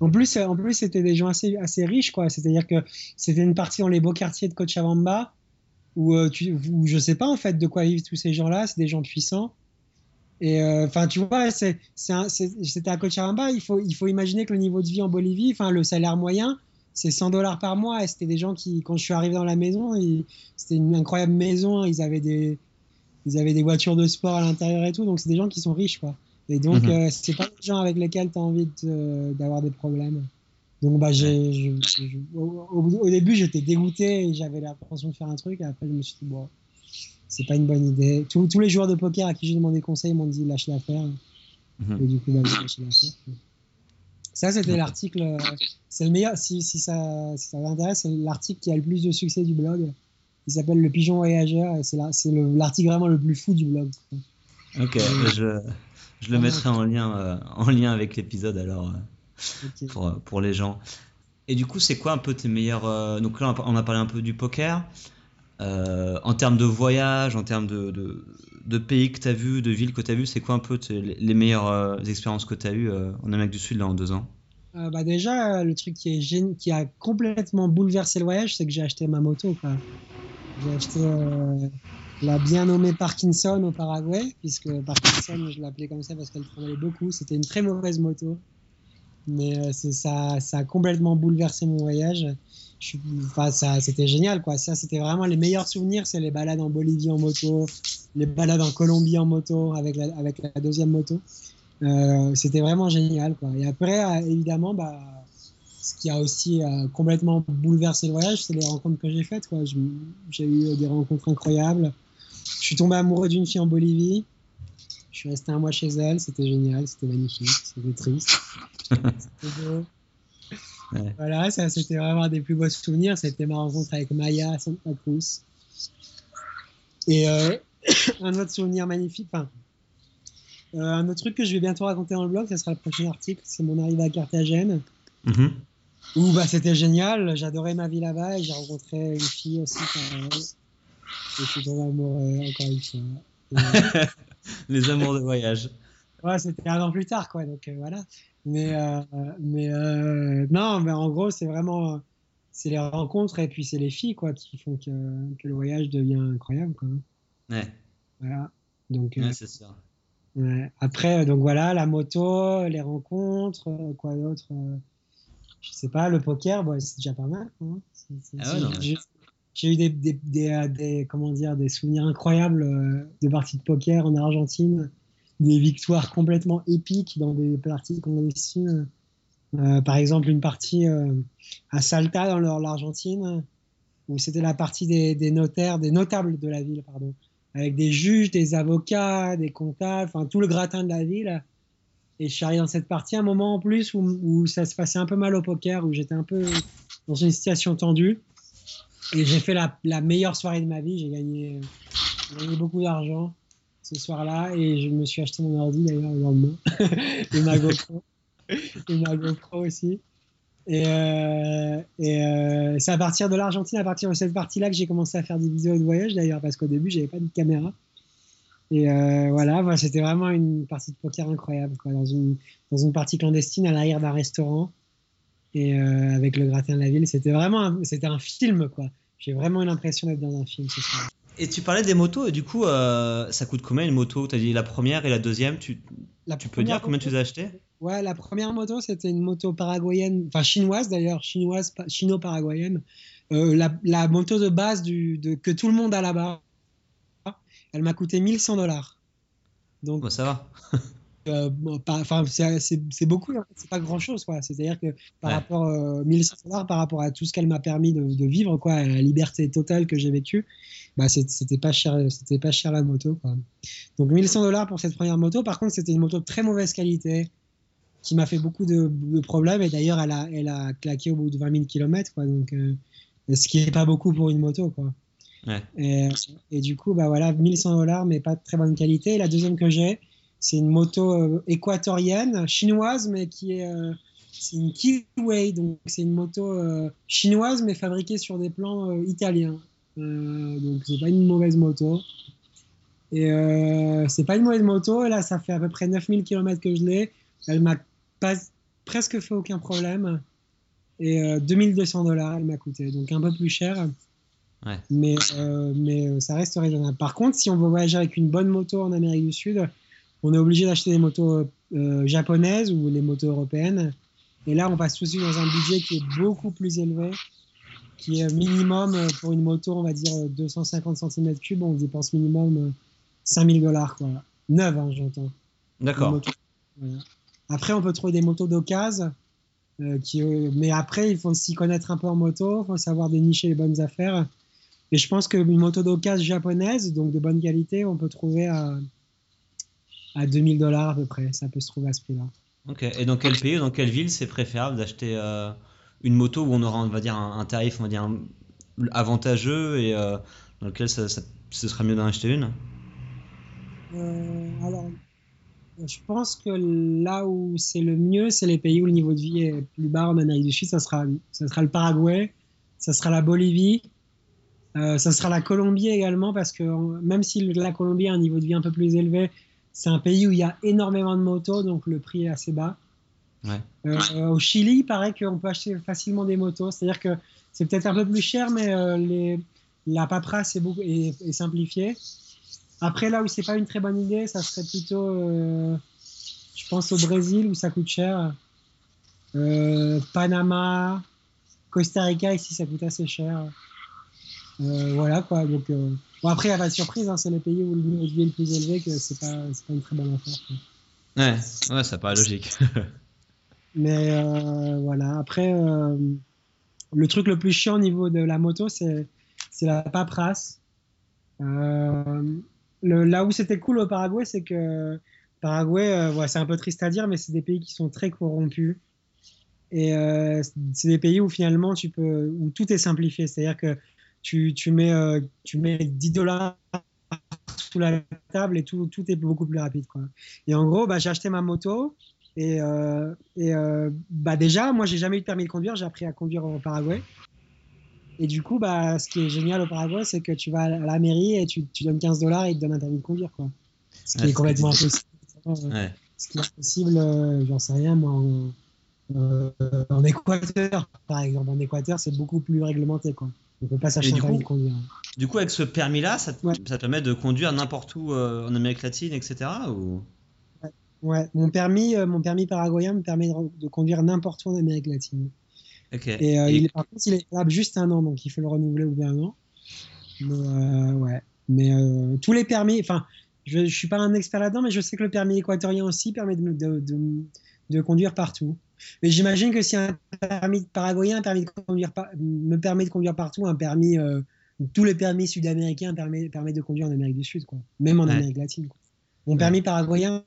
En plus, en plus, c'était des gens assez, assez riches, quoi. C'est-à-dire que c'était une partie dans les beaux quartiers de Cochabamba où, euh, tu, où je sais pas en fait de quoi vivent tous ces gens-là. C'est des gens puissants. Et euh, enfin, tu vois, c'est, c'était à Cochabamba. Il faut, il faut imaginer que le niveau de vie en Bolivie, enfin, le salaire moyen, c'est 100 dollars par mois. Et c'était des gens qui, quand je suis arrivé dans la maison, c'était une incroyable maison. Ils avaient des, ils avaient des voitures de sport à l'intérieur et tout. Donc, c'est des gens qui sont riches, quoi. Et donc, Mhm. euh, c'est pas des gens avec lesquels tu as envie de- d'avoir des problèmes. Donc, bah, j'ai, au, au- au début, j'étais dégoûté et j'avais l'impression de faire un truc. Et après, je me suis dit, bon, c'est pas une bonne idée. Tous, tous les joueurs de poker à qui j'ai demandé conseil m'ont dit, lâche l'affaire. mhm. Et du coup, bah, lâché l'affaire. Ça, c'était l'article. C'est le meilleur. Si, si ça, si ça vous intéresse, c'est l'article qui a le plus de succès du blog. Il s'appelle Le Pigeon Voyageur et c'est la- c'est le- l'article vraiment le plus fou du blog. Ok, je, je le mettrai en lien, euh, en lien avec l'épisode alors euh, pour, pour les gens. Et du coup, c'est quoi un peu tes meilleurs. euh, donc là, on a parlé un peu du poker. Euh, en termes de voyage, en termes de, de, pays que tu as vu, de villes que tu as vu, c'est quoi un peu les meilleures euh, expériences que tu as eues euh, en Amérique du Sud là en deux ans? Bah déjà, le truc qui, est qui a complètement bouleversé le voyage, c'est que j'ai acheté ma moto. J'ai acheté la bien nommée Parkinson au Paraguay, puisque Parkinson, je l'appelais comme ça parce qu'elle tremblait beaucoup. C'était une très mauvaise moto. Mais ça, ça a complètement bouleversé mon voyage. Je Enfin, ça, c'était génial, quoi. Ça, c'était vraiment les meilleurs souvenirs. C'est les balades en Bolivie en moto, les balades en Colombie en moto avec la, avec la deuxième moto. Euh, c'était vraiment génial, quoi. Et après, euh, évidemment, bah, ce qui a aussi euh, complètement bouleversé le voyage, c'est les rencontres que j'ai faites, quoi. J'ai eu des rencontres incroyables. Je suis tombé amoureux d'une fille en Bolivie. Je suis resté un mois chez elle. C'était génial, c'était magnifique, c'était triste. C'était beau. Ouais. Voilà, ça c'était vraiment un des plus beaux souvenirs. C'était ma rencontre avec Maya Santa Cruz. Et euh, un autre souvenir magnifique, enfin, euh, un autre truc que je vais bientôt raconter dans le blog, ce sera le prochain article, c'est mon arrivée à Carthagène, Mhm. où bah, c'était génial, j'adorais ma vie là-bas et j'ai rencontré une fille aussi. Et je suis tombé amoureux encore une fois. Et, Les amours de voyage. ouais, c'était un an plus tard, quoi. Donc voilà. Mais, mais non, mais en gros, c'est vraiment c'est les rencontres et puis c'est les filles quoi qui font que, que, le voyage devient incroyable quoi. Ouais. Voilà. Donc. Ouais, c'est ça. Ouais. Après, donc voilà, la moto, les rencontres, quoi d'autre Je sais pas, le poker, bon, c'est déjà pas mal. Hein. Ah ouais, j'ai eu des, des, des, des, comment dire, des souvenirs incroyables de parties de poker en Argentine, des victoires complètement épiques dans des parties clandestines. Euh, par exemple, une partie euh, à Salta dans l'Argentine, où c'était la partie des, notaires, des notables de la ville, pardon, avec des juges, des avocats, des comptables, enfin tout le gratin de la ville. Et je suis arrivé dans cette partie un moment en plus où, ça se passait un peu mal au poker, où j'étais un peu dans une situation tendue. Et j'ai fait la, meilleure soirée de ma vie. J'ai gagné, beaucoup d'argent ce soir-là et je me suis acheté mon ordi d'ailleurs le lendemain et ma GoPro et ma GoPro aussi. Et, euh, euh, c'est à partir de l'Argentine, à partir de cette partie-là, que j'ai commencé à faire des vidéos de voyage d'ailleurs, parce qu'au début, j'avais pas de caméra. Et euh, voilà, c'était vraiment une partie de poker incroyable, dans, une, dans une partie clandestine à l'arrière d'un restaurant et avec le gratin de la ville. C'était vraiment c'était un film, quoi. J'ai vraiment l'impression d'être dans un film ce soir. Et tu parlais des motos, et du coup, euh, ça coûte combien une moto? Tu as dit la première et la deuxième, tu, la tu peux dire combien tu les as achetées? Ouais, la première moto, c'était une moto paraguayenne, enfin chinoise d'ailleurs, chinoise, chino-paraguayenne. Euh, la, la, moto de base du, de, que tout le monde a là-bas, elle m'a coûté 1100 dollars. Donc, bah, ça va. euh, enfin, c'est beaucoup, hein. c'est pas grand chose, quoi. C'est-à-dire que par ouais. rapport euh, 1100 dollars, par rapport à tout ce qu'elle m'a permis de, de, vivre, quoi, à la liberté totale que j'ai vécue, bah, c'était pas cher, c'était pas cher la moto, quoi. Donc 1100 dollars pour cette première moto. Par contre, c'était une moto de très mauvaise qualité qui m'a fait beaucoup de, de problèmes et d'ailleurs elle a, elle a claqué au bout de 20 000 km quoi donc euh, ce qui est pas beaucoup pour une moto quoi ouais. et, et, du coup bah voilà 1100 dollars mais pas de très bonne qualité et la deuxième que j'ai c'est une moto euh, équatorienne chinoise mais qui est euh, c'est une Kiway donc c'est une moto euh, chinoise mais fabriquée sur des plans euh, italiens donc c'est pas une mauvaise moto et c'est pas une mauvaise moto et là ça fait à peu près 9000 km que je l'ai elle m'a pas, presque fait aucun problème. Et euh, 2200 dollars, elle m'a coûté. Donc un peu plus cher. Ouais. Mais, euh, mais ça reste raisonnable. Par contre, si on veut voyager avec une bonne moto en Amérique du Sud, on est obligé d'acheter des motos euh, japonaises ou les motos européennes. Et là, on passe tout de suite dans un budget qui est beaucoup plus élevé, qui est minimum pour une moto, on va dire 250 cm3, on dépense minimum 5000 dollars. Quoi. Neuve, hein, j'entends. D'accord. Voilà. Après, on peut trouver des motos d'occasion. Euh, qui, euh, mais après, il faut s'y connaître un peu en moto, il faut savoir dénicher les bonnes affaires. Et je pense qu'une moto d'occasion japonaise, donc de bonne qualité, on peut trouver à, à 2000 dollars à peu près. Ça peut se trouver à ce prix-là. Ok. Et dans quel pays, dans quelle ville, c'est préférable d'acheter euh, une moto où on aura, on va dire, un, un tarif, on va dire, un, avantageux et euh, dans lequel ça, ça, ce sera mieux d'en acheter une? Euh, alors, je pense que là où c'est le mieux, c'est les pays où le niveau de vie est plus bas en Amérique du Sud. Ça sera, ça sera le Paraguay, ça sera la Bolivie, euh, ça sera la Colombie également, parce que même si la Colombie a un niveau de vie un peu plus élevé, c'est un pays où il y a énormément de motos, donc le prix est assez bas. Ouais. Euh, au Chili, il paraît qu'on peut acheter facilement des motos, c'est-à-dire que c'est peut-être un peu plus cher, mais euh, les, la paperasse est, beaucoup, est, est simplifiée. Après, là où c'est pas une très bonne idée, ça serait plutôt, euh, je pense au Brésil où ça coûte cher. Panama, Costa Rica ici ça coûte assez cher. Voilà quoi. Donc bon après il y a pas de surprise, hein, c'est les pays où le niveau de vie est le plus élevé que c'est pas c'est pas une très bonne affaire. Quoi. Ouais, ouais, ça paraît logique. Mais euh, voilà. Après le truc le plus chiant au niveau de la moto c'est c'est la paperasse. Euh, le, là où c'était cool au Paraguay, c'est que Paraguay, euh, ouais, c'est un peu triste à dire, mais c'est des pays qui sont très corrompus. Et euh, c'est des pays où finalement tu peux, où tout est simplifié. C'est-à-dire que tu, tu, mets, euh, tu mets 10 dollars sous la table et tout, tout est beaucoup plus rapide. Quoi. Et en gros, bah, j'ai acheté ma moto. Et, euh, et bah, déjà, moi, j'ai jamais eu de permis de conduire. J'ai appris à conduire au Paraguay. Et du coup, bah, ce qui est génial au Paraguay, c'est que tu vas à la mairie et tu, tu donnes 15 dollars et ils te donnent un permis de conduire. Quoi. Ce qui Ouais, est complètement impossible. Ouais. ce qui est possible, j'en sais rien, moi, en, Équateur, par exemple. En Équateur, c'est beaucoup plus réglementé, quoi. On peut pas s'acheter un permis de conduire. Du coup, avec ce permis-là, ça, te permet de conduire n'importe où en Amérique latine, etc. Ou... Ouais, mon permis, euh, mon permis paraguayen me permet de, conduire n'importe où en Amérique latine. Et, euh, Il, par contre, il est valable juste un an, donc il faut le renouveler au bout d'un an. Mais euh, ouais, mais tous les permis, enfin, je, je suis pas un expert là-dedans, mais je sais que le permis équatorien aussi permet de, de, de conduire partout. Mais j'imagine que si un permis paraguayen un permis de conduire me permet de conduire partout, un permis, tous les permis sud-américains permettent permet de conduire en Amérique du Sud, quoi. même en Amérique latine. Mon permis paraguayen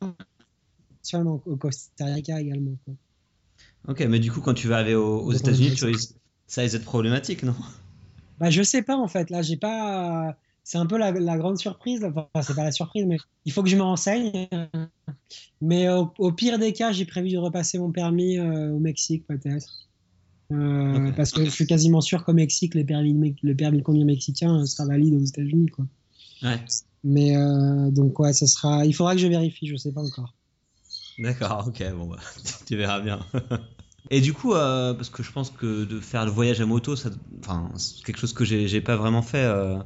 au Costa Rica également. Ok, mais du coup, quand tu vas aller aux, États-Unis, ça risque d'être problématique, non? Bah, Je sais pas en fait. Là, j'ai pas. C'est un peu la, grande surprise. Enfin, c'est pas la surprise, mais il faut que je me renseigne. Mais au, pire des cas, j'ai prévu de repasser mon permis euh, au Mexique, peut-être. Euh, parce que je suis quasiment sûr qu'au Mexique, les permis, le permis de conduire mexicain euh, sera valide aux États-Unis. Quoi. Ouais. Mais donc, ouais, ça sera. Il faudra que je vérifie, je sais pas encore. D'accord, ok, bon, bah, tu verras bien. Et du coup, euh, parce que je pense que de faire le voyage à moto, c'est quelque chose que j'ai pas vraiment fait. Euh,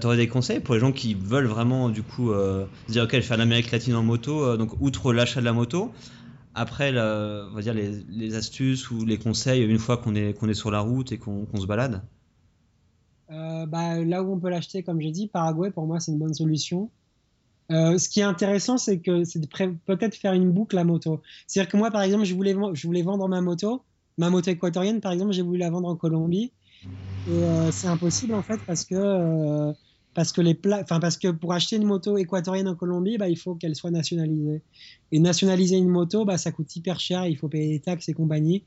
T'aurais des conseils pour les gens qui veulent vraiment, du coup, euh, dire ok, je vais faire l'Amérique latine en moto, euh, donc outre l'achat de la moto, après, on va dire les, astuces ou les conseils une fois qu'on est, qu'on est sur la route et qu'on se balade? Bah, Là où on peut l'acheter, comme j'ai dit, Paraguay, pour moi, c'est une bonne solution. Euh, ce qui est intéressant, c'est que c'est peut-être faire une boucle à moto. C'est-à-dire que moi, par exemple, je voulais, je voulais vendre ma moto, ma moto équatorienne, par exemple, j'ai voulu la vendre en Colombie. Et euh, c'est impossible en fait parce que euh, parce que pour acheter une moto équatorienne en Colombie, bah, il faut qu'elle soit nationalisée. Et nationaliser une moto, bah, ça coûte hyper cher, il faut payer les taxes et compagnie.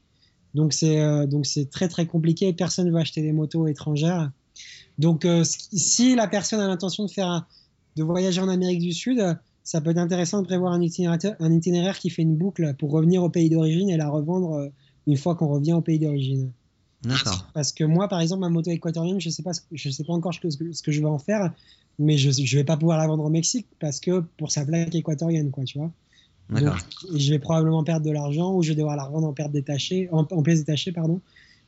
Donc c'est c'est très très compliqué. Personne ne veut acheter des motos étrangères. Donc si la personne a l'intention de de voyager en Amérique du Sud, ça peut être intéressant de prévoir un itinéraire, qui fait une boucle pour revenir au pays d'origine et la revendre euh, une fois qu'on revient au pays d'origine. D'accord. Parce que moi, par exemple, ma moto équatorienne, je sais pas, je sais pas encore ce que, ce que je vais en faire, mais je, je vais pas pouvoir la vendre au Mexique parce que pour sa plaque équatorienne, quoi, tu vois. D'accord. Je vais probablement perdre de l'argent ou je vais devoir la revendre en perte détachée, en, pièces détachées, pardon.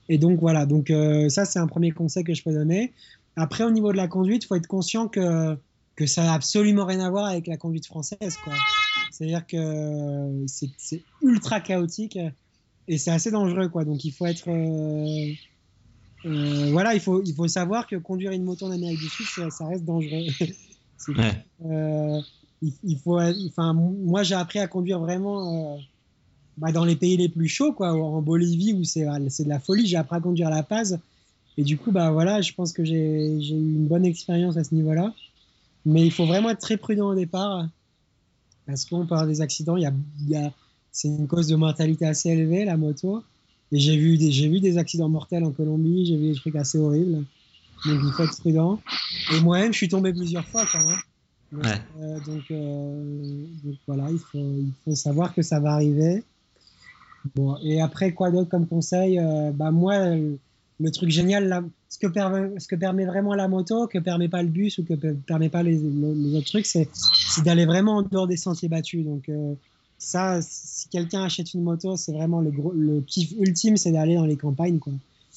Et donc voilà. Donc euh, ça, c'est un premier conseil que je peux donner. Après, au niveau de la conduite, il faut être conscient que que ça n'a absolument rien à voir avec la conduite française. C'est-à-dire que c'est ultra chaotique et c'est assez dangereux. Quoi. Donc il faut être... Euh, euh, voilà, il faut, il faut savoir que conduire une moto en Amérique du Sud, ça, reste dangereux. Euh, il, faut, enfin, moi, j'ai appris à conduire vraiment bah, dans les pays les plus chauds, quoi, en Bolivie où c'est de la folie. J'ai appris à conduire à La Paz. Et du coup, bah, voilà, je pense que j'ai eu une bonne expérience à ce niveau-là. Mais il faut vraiment être très prudent au départ parce qu'on avoir des accidents. Il y a, c'est une cause de mortalité assez élevée, la moto. Et j'ai vu, des, j'ai vu des accidents mortels en Colombie, j'ai vu des trucs assez horribles. Donc il faut être prudent. Et moi-même, je suis tombé plusieurs fois quand même. Donc, euh, euh, donc, voilà, il faut, il faut savoir que ça va arriver. Bon, et après, quoi d'autre comme conseil euh, bah, Moi, le truc génial, là, ce, que permet, ce que permet vraiment la moto, que permet pas le bus ou que permet pas les, autres trucs, c'est d'aller vraiment en dehors des sentiers battus. Donc euh, ça, si quelqu'un achète une moto, c'est vraiment le, kiff ultime, c'est d'aller dans les campagnes, quoi.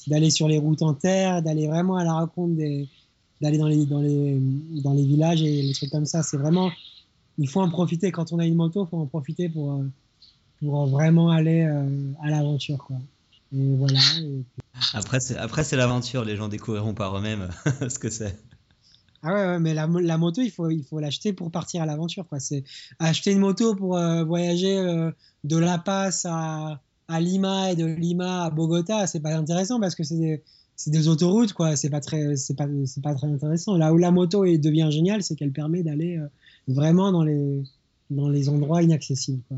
D'aller sur les routes en terre, d'aller vraiment à la rencontre des, d'aller dans les, dans les, dans les villages et les trucs comme ça. C'est vraiment, il faut en profiter. Quand on a une moto, il faut en profiter pour, euh, pour vraiment aller euh, à l'aventure, quoi. Et voilà. Après, après, c'est l'aventure. Les gens découvriront par eux-mêmes ce que c'est. Ah ouais, mais la, moto, il faut, il faut l'acheter pour partir à l'aventure. Quoi. C'est acheter une moto pour euh, voyager euh, de La Paz à, à, Lima et de Lima à Bogota, c'est pas intéressant parce que c'est des, des autoroutes, quoi. C'est pas très, c'est pas, pas très intéressant. Là où la moto est, devient géniale, c'est qu'elle permet d'aller euh, vraiment dans les, dans les endroits inaccessibles, quoi.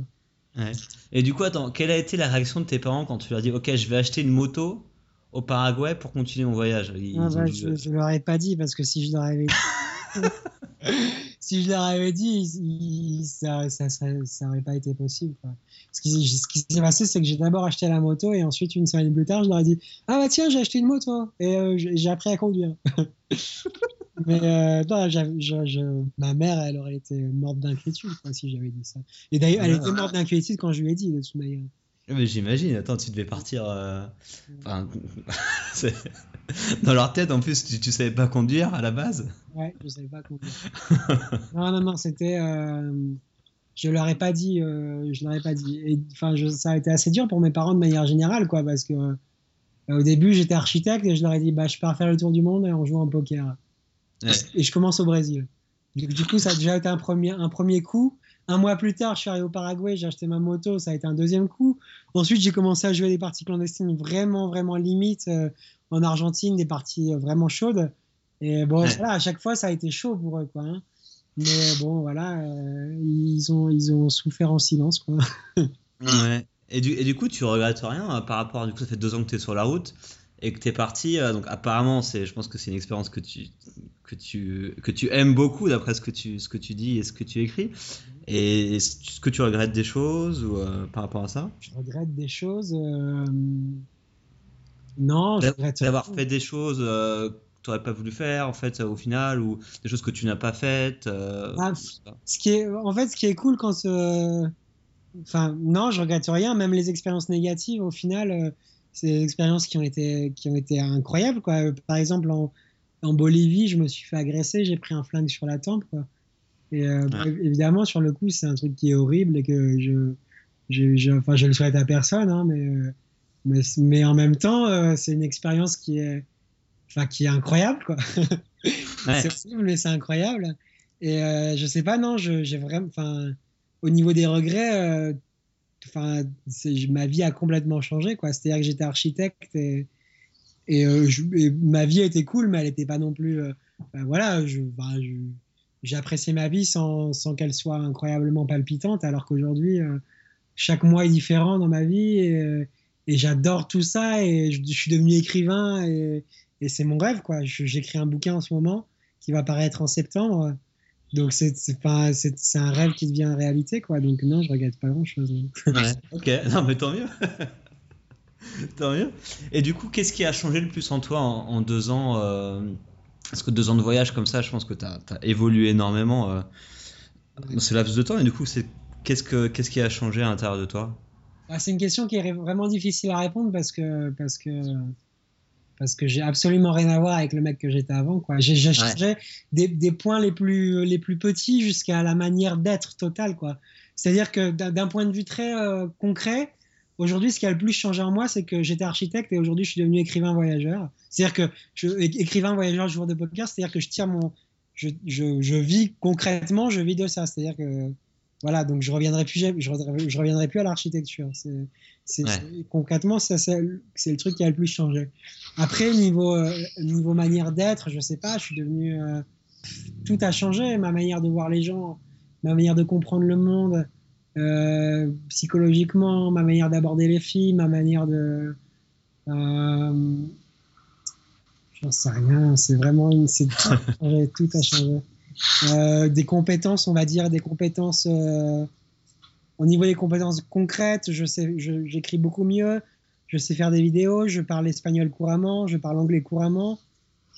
Et du coup, quelle a été la réaction de tes parents quand tu leur dis Ok, je vais acheter une moto au Paraguay pour continuer mon voyage ah bah, je, ne leur ai pas dit parce que si je leur avais dit, si je leur avais dit, ça, ça, ça, aurait pas été possible. Ce qui, ce qui s'est passé, c'est que j'ai d'abord acheté la moto et ensuite une semaine plus tard, je leur ai dit Ah bah tiens, j'ai acheté une moto et euh, j'ai appris à conduire. Mais euh, non, je, je, ma mère, elle aurait été morte d'inquiétude si j'avais dit ça. Et d'ailleurs, elle était morte d'inquiétude quand je lui ai dit, de toute manière. Mais j'imagine, attends, tu devais partir. Euh... Enfin, dans leur tête, en plus, tu, tu savais pas conduire à la base Ouais, je savais pas conduire. non, non, non, c'était. Euh... Je leur ai pas dit. Euh... Je leur ai pas dit. Et enfin, ça a été assez dur pour mes parents de manière générale, quoi, parce que au début, j'étais architecte et je leur ai dit, bah, je pars faire le tour du monde et on joue en poker. Ouais. Et je commence au Brésil. Du coup, ça a déjà été un premier, un premier coup. Un mois plus tard, je suis arrivé au Paraguay, j'ai acheté ma moto, ça a été un deuxième coup. Ensuite, j'ai commencé à jouer des parties clandestines vraiment, vraiment limite euh, en Argentine, des parties euh, vraiment chaudes. Et bon, ouais. voilà, à chaque fois, ça a été chaud pour eux, quoi. Hein. Mais bon, voilà, euh, ils, ont, ils ont souffert en silence, quoi. ouais. Et du, et du coup, tu regrettes rien euh, par rapport, du coup, ça fait deux ans que tu es sur la route et que tu es parti. Euh, donc, apparemment, c'est, je pense que c'est une expérience que tu, que tu, que tu aimes beaucoup d'après ce que tu, ce que tu dis et ce que tu écris. Et est-ce que tu regrettes des choses ou, euh, par rapport à ça? Je regrette des choses. Euh... Non, je regrette. D'avoir fait des choses euh, que tu n'aurais pas voulu faire, en fait, au final, ou des choses que tu n'as pas faites. Euh, ah, ce qui est, en fait, ce qui est cool quand. Enfin, non, je regrette rien. Même les expériences négatives, au final, c'est des expériences qui ont été, qui ont été incroyables. Quoi. Par exemple, en, en Bolivie, je me suis fait agresser, j'ai pris un flingue sur la tempe. Quoi. Et euh, ouais. évidemment, sur le coup, c'est un truc qui est horrible et que je, je, je, enfin, je le souhaite à personne, hein, mais, euh, mais, mais en même temps, euh, c'est une expérience qui est, enfin, qui est incroyable, quoi. Ouais. c'est horrible, mais c'est incroyable. Et euh, je sais pas, non, j'ai vraiment, enfin, au niveau des regrets, enfin, ma vie a complètement changé, quoi. C'est-à-dire que j'étais architecte et, et, je, et, ma vie était cool, mais elle n'était pas non plus, ben voilà, je, ben, je j'ai apprécié ma vie sans, qu'elle soit incroyablement palpitante, alors qu'aujourd'hui, euh, chaque mois est différent dans ma vie et, et j'adore tout ça et je, suis devenu écrivain et, c'est mon rêve, quoi. J'écris un bouquin en ce moment qui va paraître en septembre. Donc c'est un rêve qui devient réalité quoi. Donc non, je regrette pas grand chose. Ouais, ok, non mais tant mieux. tant mieux. Et du coup, qu'est-ce qui a changé le plus en toi en, en deux ans euh, Parce que deux ans de voyage comme ça, je pense que tu as, as, évolué énormément euh, dans ce laps de temps. Et du coup, c'est qu'est-ce que qu'est-ce qui a changé à l'intérieur de toi? Ah, C'est une question qui est vraiment difficile à répondre parce que parce que parce que j'ai absolument rien à voir avec le mec que j'étais avant. Quoi. J'ai changé ouais. des, des, points les plus, les plus petits jusqu'à la manière d'être totale. C'est-à-dire que d'un point de vue très euh, concret, aujourd'hui, ce qui a le plus changé en moi, c'est que j'étais architecte et aujourd'hui, je suis devenu écrivain voyageur. C'est-à-dire que je, écrivain voyageur, joueur de poker, c'est-à-dire que je tire mon, je, je, je, vis concrètement, je vis de ça. C'est-à-dire que voilà, donc je reviendrai plus, je, je reviendrai plus à l'architecture. C'est ouais. concrètement, c'est le truc qui a le plus changé. Après, niveau, euh, niveau manière d'être, je sais pas, je suis devenu. Euh, tout a changé, ma manière de voir les gens, ma manière de comprendre le monde, euh, psychologiquement, ma manière d'aborder les filles, ma manière de. Euh, J'en sais rien, c'est vraiment. Une, tout, a changé, tout a changé. Euh, des compétences, on va dire, des compétences. Euh, au niveau des compétences concrètes, je sais, j'écris beaucoup mieux, je sais faire des vidéos, je parle espagnol couramment, je parle anglais couramment,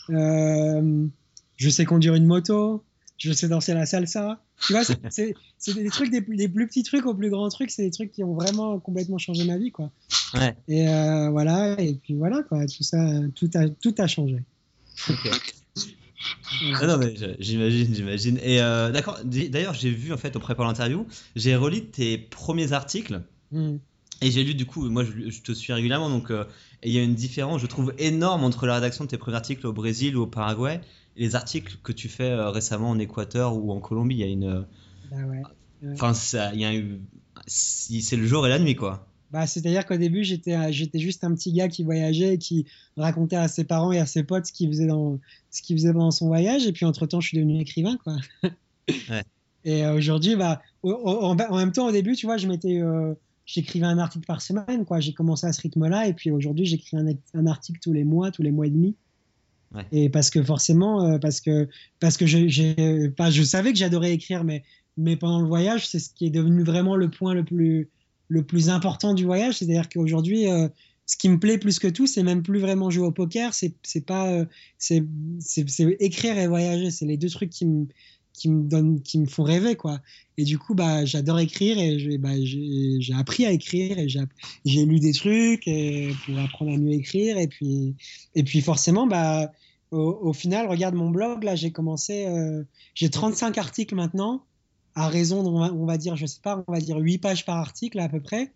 je sais conduire une moto, je sais danser la salsa. Tu vois, c'est des trucs, des, des, plus petits trucs aux plus grands trucs, c'est des trucs qui ont vraiment complètement changé ma vie, quoi. Ouais. Et euh, voilà, et puis voilà, quoi, tout ça, tout a, tout a changé. Okay. Ah non mais j'imagine, j'imagine. Et euh, d'accord. D'ailleurs, j'ai vu en fait au préparant l'interview, j'ai relu tes premiers articles mm. et j'ai lu du coup. Moi, je, je te suis régulièrement, donc euh, il y a une différence, je trouve énorme entre la rédaction de tes premiers articles au Brésil ou au Paraguay les articles que tu fais euh, récemment en Équateur ou en Colombie. Il y a une. Bah ouais. Enfin, ça, il y a eu. C'est le jour et la nuit, quoi. Bah, C'est-à-dire qu'au début, j'étais juste un petit gars qui voyageait et qui racontait à ses parents et à ses potes ce qu'il faisait, dans, ce qu'il faisait pendant son voyage. Et puis, entre-temps, je suis devenu écrivain. Quoi. Ouais. Et euh, aujourd'hui, bah, en, en, même temps, au début, tu vois, je m'étais... Euh, J'écrivais un article par semaine, quoi. J'ai commencé à ce rythme-là, et puis aujourd'hui, j'écris un, un, article tous les mois, tous les mois et demi. Et parce que forcément, euh, parce que parce que je, pas, je savais que j'adorais écrire, mais mais pendant le voyage, c'est ce qui est devenu vraiment le point le plus le plus important du voyage, c'est-à-dire qu'aujourd'hui, euh, ce qui me plaît plus que tout, c'est même plus vraiment jouer au poker, c'est pas, euh, c'est écrire et voyager, c'est les deux trucs qui me qui me donnent, qui me font rêver quoi. Et du coup, bah, j'adore écrire et bah, j'ai appris à écrire et j'ai lu des trucs pour apprendre à mieux écrire et puis et puis forcément, bah, au, final, regarde mon blog là, j'ai commencé, euh, j'ai 35 articles maintenant à raison, on va, on va, dire, je sais pas, on va dire 8 pages par article à peu près.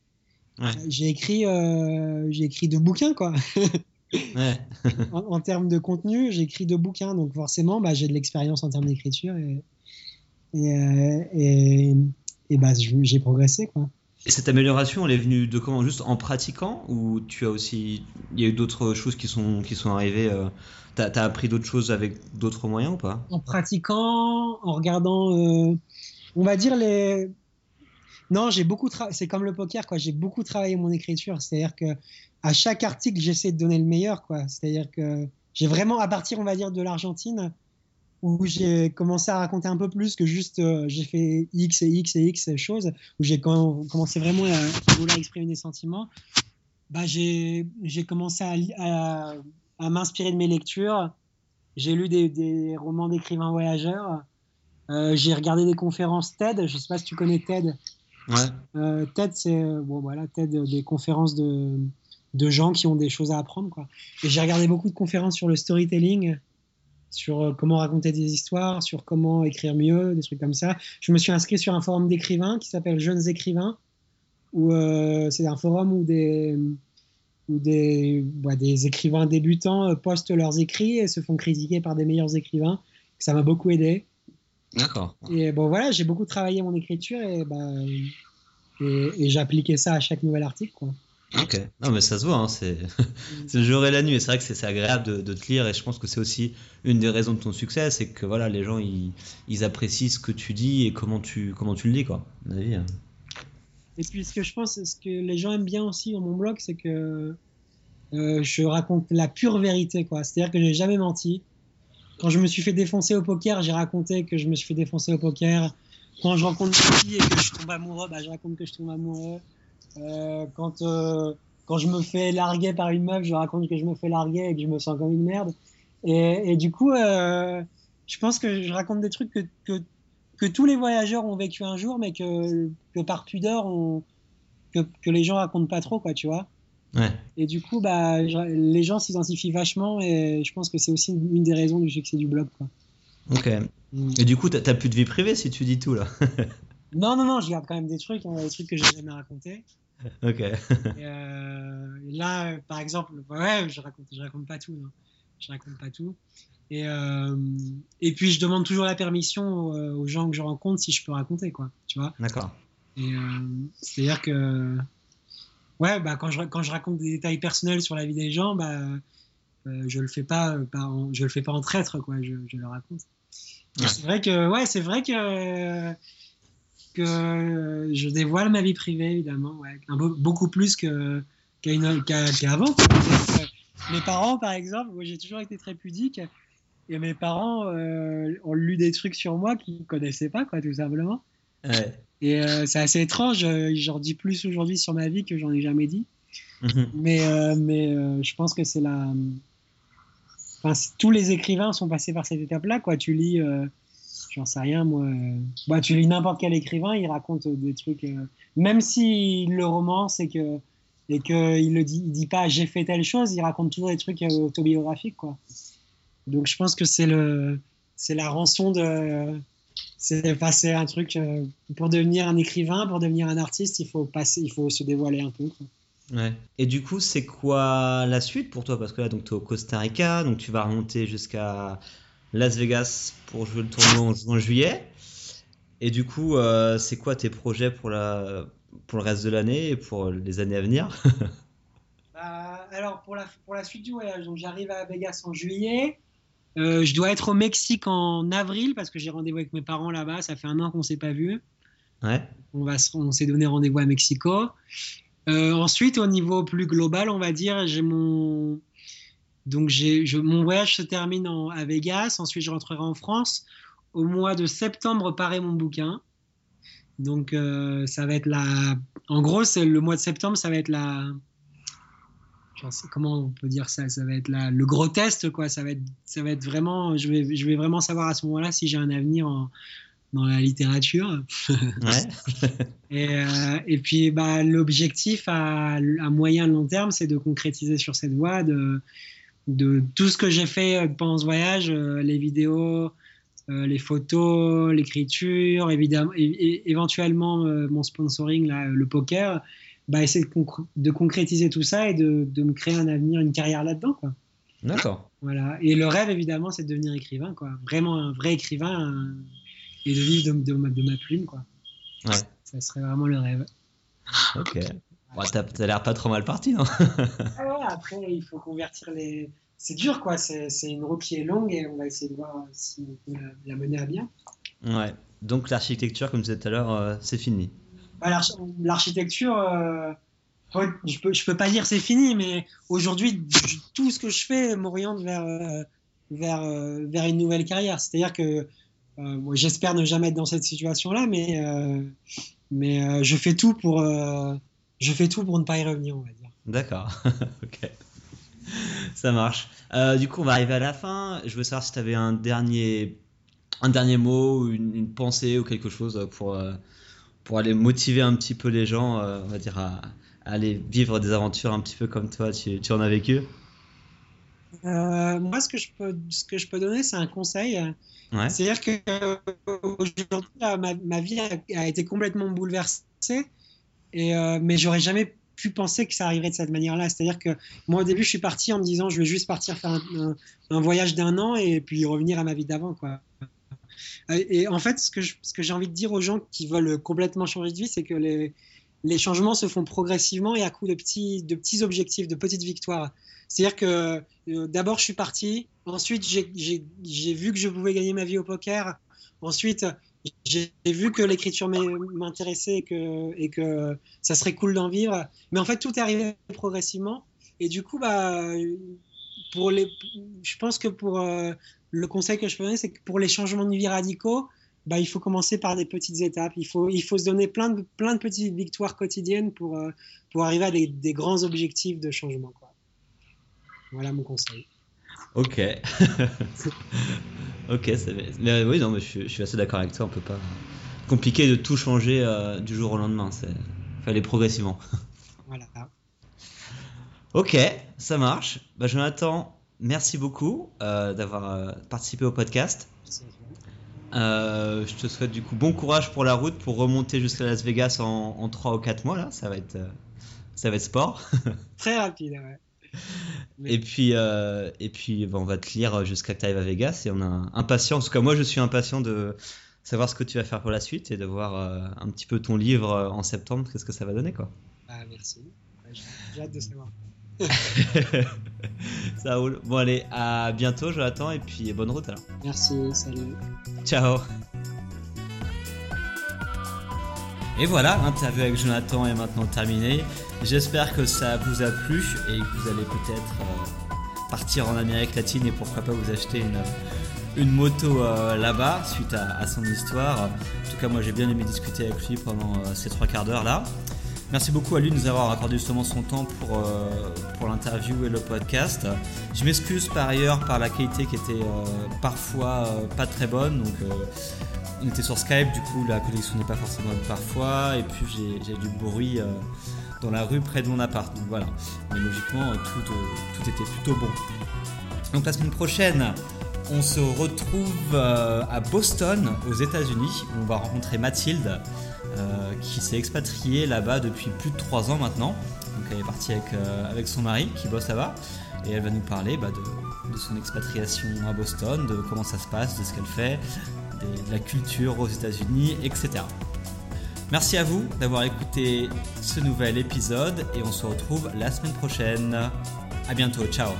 J'ai écrit, euh, j'ai écrit deux bouquins, quoi. en, termes de contenu, j'ai écrit deux bouquins, donc forcément, bah, j'ai de l'expérience en termes d'écriture et, et, et, bah, j'ai progressé, quoi. Et cette amélioration, elle est venue de comment? Juste en pratiquant ou tu as aussi, il y a eu d'autres choses qui sont qui sont arrivées euh, Tu as, appris d'autres choses avec d'autres moyens ou pas? En pratiquant, en regardant, euh, on va dire les non, j'ai beaucoup c'est comme le poker quoi, j'ai beaucoup travaillé mon écriture, c'est-à-dire que à chaque article, j'essaie de donner le meilleur quoi, c'est-à-dire que j'ai vraiment à partir on va dire de l'Argentine où j'ai commencé à raconter un peu plus que juste euh, j'ai fait X et X et X choses, où j'ai commencé vraiment à, vouloir exprimer des sentiments, bah j'ai commencé à, à, m'inspirer de mes lectures. J'ai lu des, des romans d'écrivains voyageurs. Euh, j'ai regardé des conférences TED. Je sais pas si tu connais TED. Euh, TED, c'est bon, voilà, TED, des conférences de, de gens qui ont des choses à apprendre. Quoi. Et j'ai regardé beaucoup de conférences sur le storytelling, sur euh, comment raconter des histoires, sur comment écrire mieux, des trucs comme ça. Je me suis inscrit sur un forum d'écrivains qui s'appelle Jeunes écrivains, où euh, c'est un forum où des, où des, bah, des écrivains débutants postent leurs écrits et se font critiquer par des meilleurs écrivains. Ça m'a beaucoup aidé. D'accord. Et bon, voilà, j'ai beaucoup travaillé mon écriture et, bah, et, j'appliquais ça à chaque nouvel article. Quoi. Ok, non mais ça se voit, hein, c'est le jour et la nuit, et c'est vrai que c'est agréable de, te lire, et je pense que c'est aussi une des raisons de ton succès, c'est que voilà, les gens ils, ils, apprécient ce que tu dis et comment tu, comment tu le dis, quoi. Hein. Et puis ce que je pense, ce que les gens aiment bien aussi dans mon blog, c'est que euh, je raconte la pure vérité, quoi. C'est-à-dire que j'ai jamais menti, quand je me suis fait défoncer au poker, j'ai raconté que je me suis fait défoncer au poker. Quand je rencontre une fille et que je tombe amoureux, bah, je raconte que je tombe amoureux. Euh, quand, euh, quand je me fais larguer par une meuf, je raconte que je me fais larguer et que je me sens comme une merde. Et, et du coup, euh, je pense que je raconte des trucs que, que, que, tous les voyageurs ont vécu un jour, mais que, que par pudeur, on, que, que les gens racontent pas trop, quoi, tu vois. Et du coup, bah, les gens s'identifient vachement et je pense que c'est aussi une des raisons du succès du blog. Quoi. Ok. Mm. Et du coup, t'as plus de vie privée si tu dis tout là Non, non, non, je garde quand même des trucs, hein, des trucs que j'ai jamais racontés. Ok. Euh, là, par exemple, ouais, je raconte, je raconte pas tout. Je raconte pas tout. Et, euh, et puis, je demande toujours la permission aux, gens que je rencontre si je peux raconter, quoi. Tu vois D'accord. Et euh, c'est-à-dire que ouais, bah, quand, je, quand je raconte des détails personnels sur la vie des gens, bah, euh, je le fais pas, euh, en, je le fais pas en traître, quoi. Je, je le raconte. C'est vrai que, ouais, c'est vrai que que je dévoile ma vie privée, évidemment, ouais, beaucoup plus qu'avant. mes parents, par exemple, j'ai toujours été très pudique. Et mes parents euh, ont lu des trucs sur moi qu'ils ne connaissaient pas, quoi, tout simplement. Ouais. Et euh, c'est assez étrange, euh, j'en dis plus aujourd'hui sur ma vie que j'en ai jamais dit. Mhm. Mais, euh, mais je pense que c'est la. Enfin, tous les écrivains sont passés par cette étape-là. Quoi. Tu lis, j'en sais rien, moi. Bah, tu lis n'importe quel écrivain, il raconte des trucs. même s'il le romance et que et qu'il ne dit, il dit pas j'ai fait telle chose, il raconte toujours des trucs autobiographiques. Quoi. Donc je pense que c'est le c'est la rançon de c'est un truc euh, pour devenir un écrivain, pour devenir un artiste, il faut passer, il faut se dévoiler un peu. Ouais. Et du coup, c'est quoi la suite pour toi? Parce que là, tu es au Costa Rica, donc tu vas remonter jusqu'à Las Vegas pour jouer le tournoi en, juillet. Et du coup, euh, c'est quoi tes projets pour la pour le reste de l'année et pour les années à venir bah, Alors pour la pour la suite du voyage, j'arrive à Vegas en juillet. Euh, je dois être au Mexique en avril parce que j'ai rendez-vous avec mes parents là-bas. Ça fait un an qu'on ne s'est pas vu. Ouais. On, va, on s'est donné rendez-vous à Mexico. Euh, ensuite, au niveau plus global, on va dire, j'ai mon. Donc, mon voyage se termine à Vegas. Ensuite, je rentrerai en France. Au mois de septembre paraît mon bouquin. Donc, euh, ça va être la. En gros, le mois de septembre, ça va être la comment on peut dire ça? Ça va être là, le gros test, quoi. Ça va être, ça va être vraiment. Je vais, je vais vraiment savoir à ce moment-là si j'ai un avenir dans la littérature. et, euh, et, puis, bah, l'objectif à, à, moyen long terme, c'est de concrétiser sur cette voie de, de tout ce que j'ai fait pendant ce voyage, euh, les vidéos, euh, les photos, l'écriture, évidemment, et, éventuellement mon sponsoring, là, le poker bah, essayer de, concrétiser tout ça et de, de, me créer un avenir, une carrière là-dedans. Quoi. D'accord. Voilà. Et le rêve, évidemment, c'est de devenir écrivain, quoi. Vraiment un vrai écrivain et de vivre de, de, ma plume, quoi. Ouais. Ça serait vraiment le rêve. Ok. Ouais, t'as, l'air pas trop mal parti, non ah ouais, Après, il faut convertir les. C'est dur, quoi. C'est, une roue qui est longue et on va essayer de voir si on peut la, mener à bien. Ouais. Donc l'architecture, comme tu disais tout à l'heure, euh, c'est fini. Bah, l'architecture, euh, je peux, je peux pas dire c'est fini, mais aujourd'hui, tout ce que je fais m'oriente vers, euh, vers, vers une nouvelle carrière. C'est-à-dire que j'espère ne jamais être dans cette situation-là, mais, mais je, fais tout pour, je fais tout pour ne pas y revenir, on va dire. D'accord, ok. Ça marche. du coup, on va arriver à la fin. Je veux savoir si tu avais un dernier, un dernier mot, une, une, pensée ou quelque chose pour, pour aller motiver un petit peu les gens, euh, on va dire, à, aller vivre des aventures un petit peu comme toi, tu, tu en as vécu? Euh, Moi, ce que je peux, ce que je peux donner, c'est un conseil. C'est-à-dire que euh, aujourd'hui, ma, ma, vie a, été complètement bouleversée, et, mais j'aurais jamais pu penser que ça arriverait de cette manière-là. C'est-à-dire que moi, au début, je suis parti en me disant, je vais juste partir faire un, voyage d'un an et puis revenir à ma vie d'avant, quoi. Et en fait, ce que, j'ai envie de dire aux gens qui veulent complètement changer de vie, c'est que les, changements se font progressivement et à coup de petits, de petits objectifs, de petites victoires. C'est-à-dire que euh, d'abord, je suis parti, ensuite, j'ai vu que je pouvais gagner ma vie au poker, ensuite, j'ai vu que l'écriture m'intéressait et que, ça serait cool d'en vivre. Mais en fait, tout est arrivé progressivement. Et du coup, bah, je pense que pour euh, le conseil que je peux donner, c'est que pour les changements de vie radicaux, bah, il faut commencer par des petites étapes. Il faut, se donner plein de, petites victoires quotidiennes pour, euh, arriver à des, grands objectifs de changement. Voilà mon conseil. Ok. ok, mais oui, non, mais je, suis, je suis assez d'accord avec toi. On peut pas. Compliqué de tout changer euh, du jour au lendemain. C'est fallait progressivement. voilà. Ok, ça marche. Bah, Jonathan, merci beaucoup euh, d'avoir euh, participé au podcast. Euh, je te souhaite du coup bon courage pour la route pour remonter jusqu'à Las Vegas en, en 3 ou 4 mois là, ça va être ça va être sport. Très rapide, ouais. Et puis, et puis on va te lire jusqu'à que tu arrives à Vegas et on a impatient, en tout cas moi je suis impatient de savoir ce que tu vas faire pour la suite et de voir un petit peu ton livre en septembre, qu'est-ce que ça va donner quoi. Ah, merci, j'ai hâte de savoir. Ça roule. Bon, allez, à bientôt, Jonathan, et puis bonne route alors. Merci, salut. Ciao. Et voilà, l'interview avec Jonathan est maintenant terminée. J'espère que ça vous a plu et que vous allez peut-être euh, partir en Amérique latine et pourquoi pas vous acheter une, une moto euh, là-bas suite à, son histoire. En tout cas, moi j'ai bien aimé discuter avec lui pendant euh, ces trois quarts d'heure là. Merci beaucoup à lui de nous avoir accordé justement son temps pour, pour l'interview et le podcast. Je m'excuse par ailleurs par la qualité qui était parfois pas très bonne. Donc, on était sur Skype, du coup la connexion n'est pas forcément bonne parfois. Et puis j'ai du bruit dans la rue près de mon appart. Donc voilà. Mais logiquement, tout, tout était plutôt bon. Donc la semaine prochaine, on se retrouve à Boston, aux États-Unis, où on va rencontrer Mathilde. Euh, qui s'est expatriée là-bas depuis plus de 3 ans maintenant. Donc elle est partie avec, euh, avec son mari qui bosse là-bas et elle va nous parler bah, de, son expatriation à Boston, de comment ça se passe, de ce qu'elle fait, de la culture aux États-Unis, etc. Merci à vous d'avoir écouté ce nouvel épisode et on se retrouve la semaine prochaine. A bientôt, ciao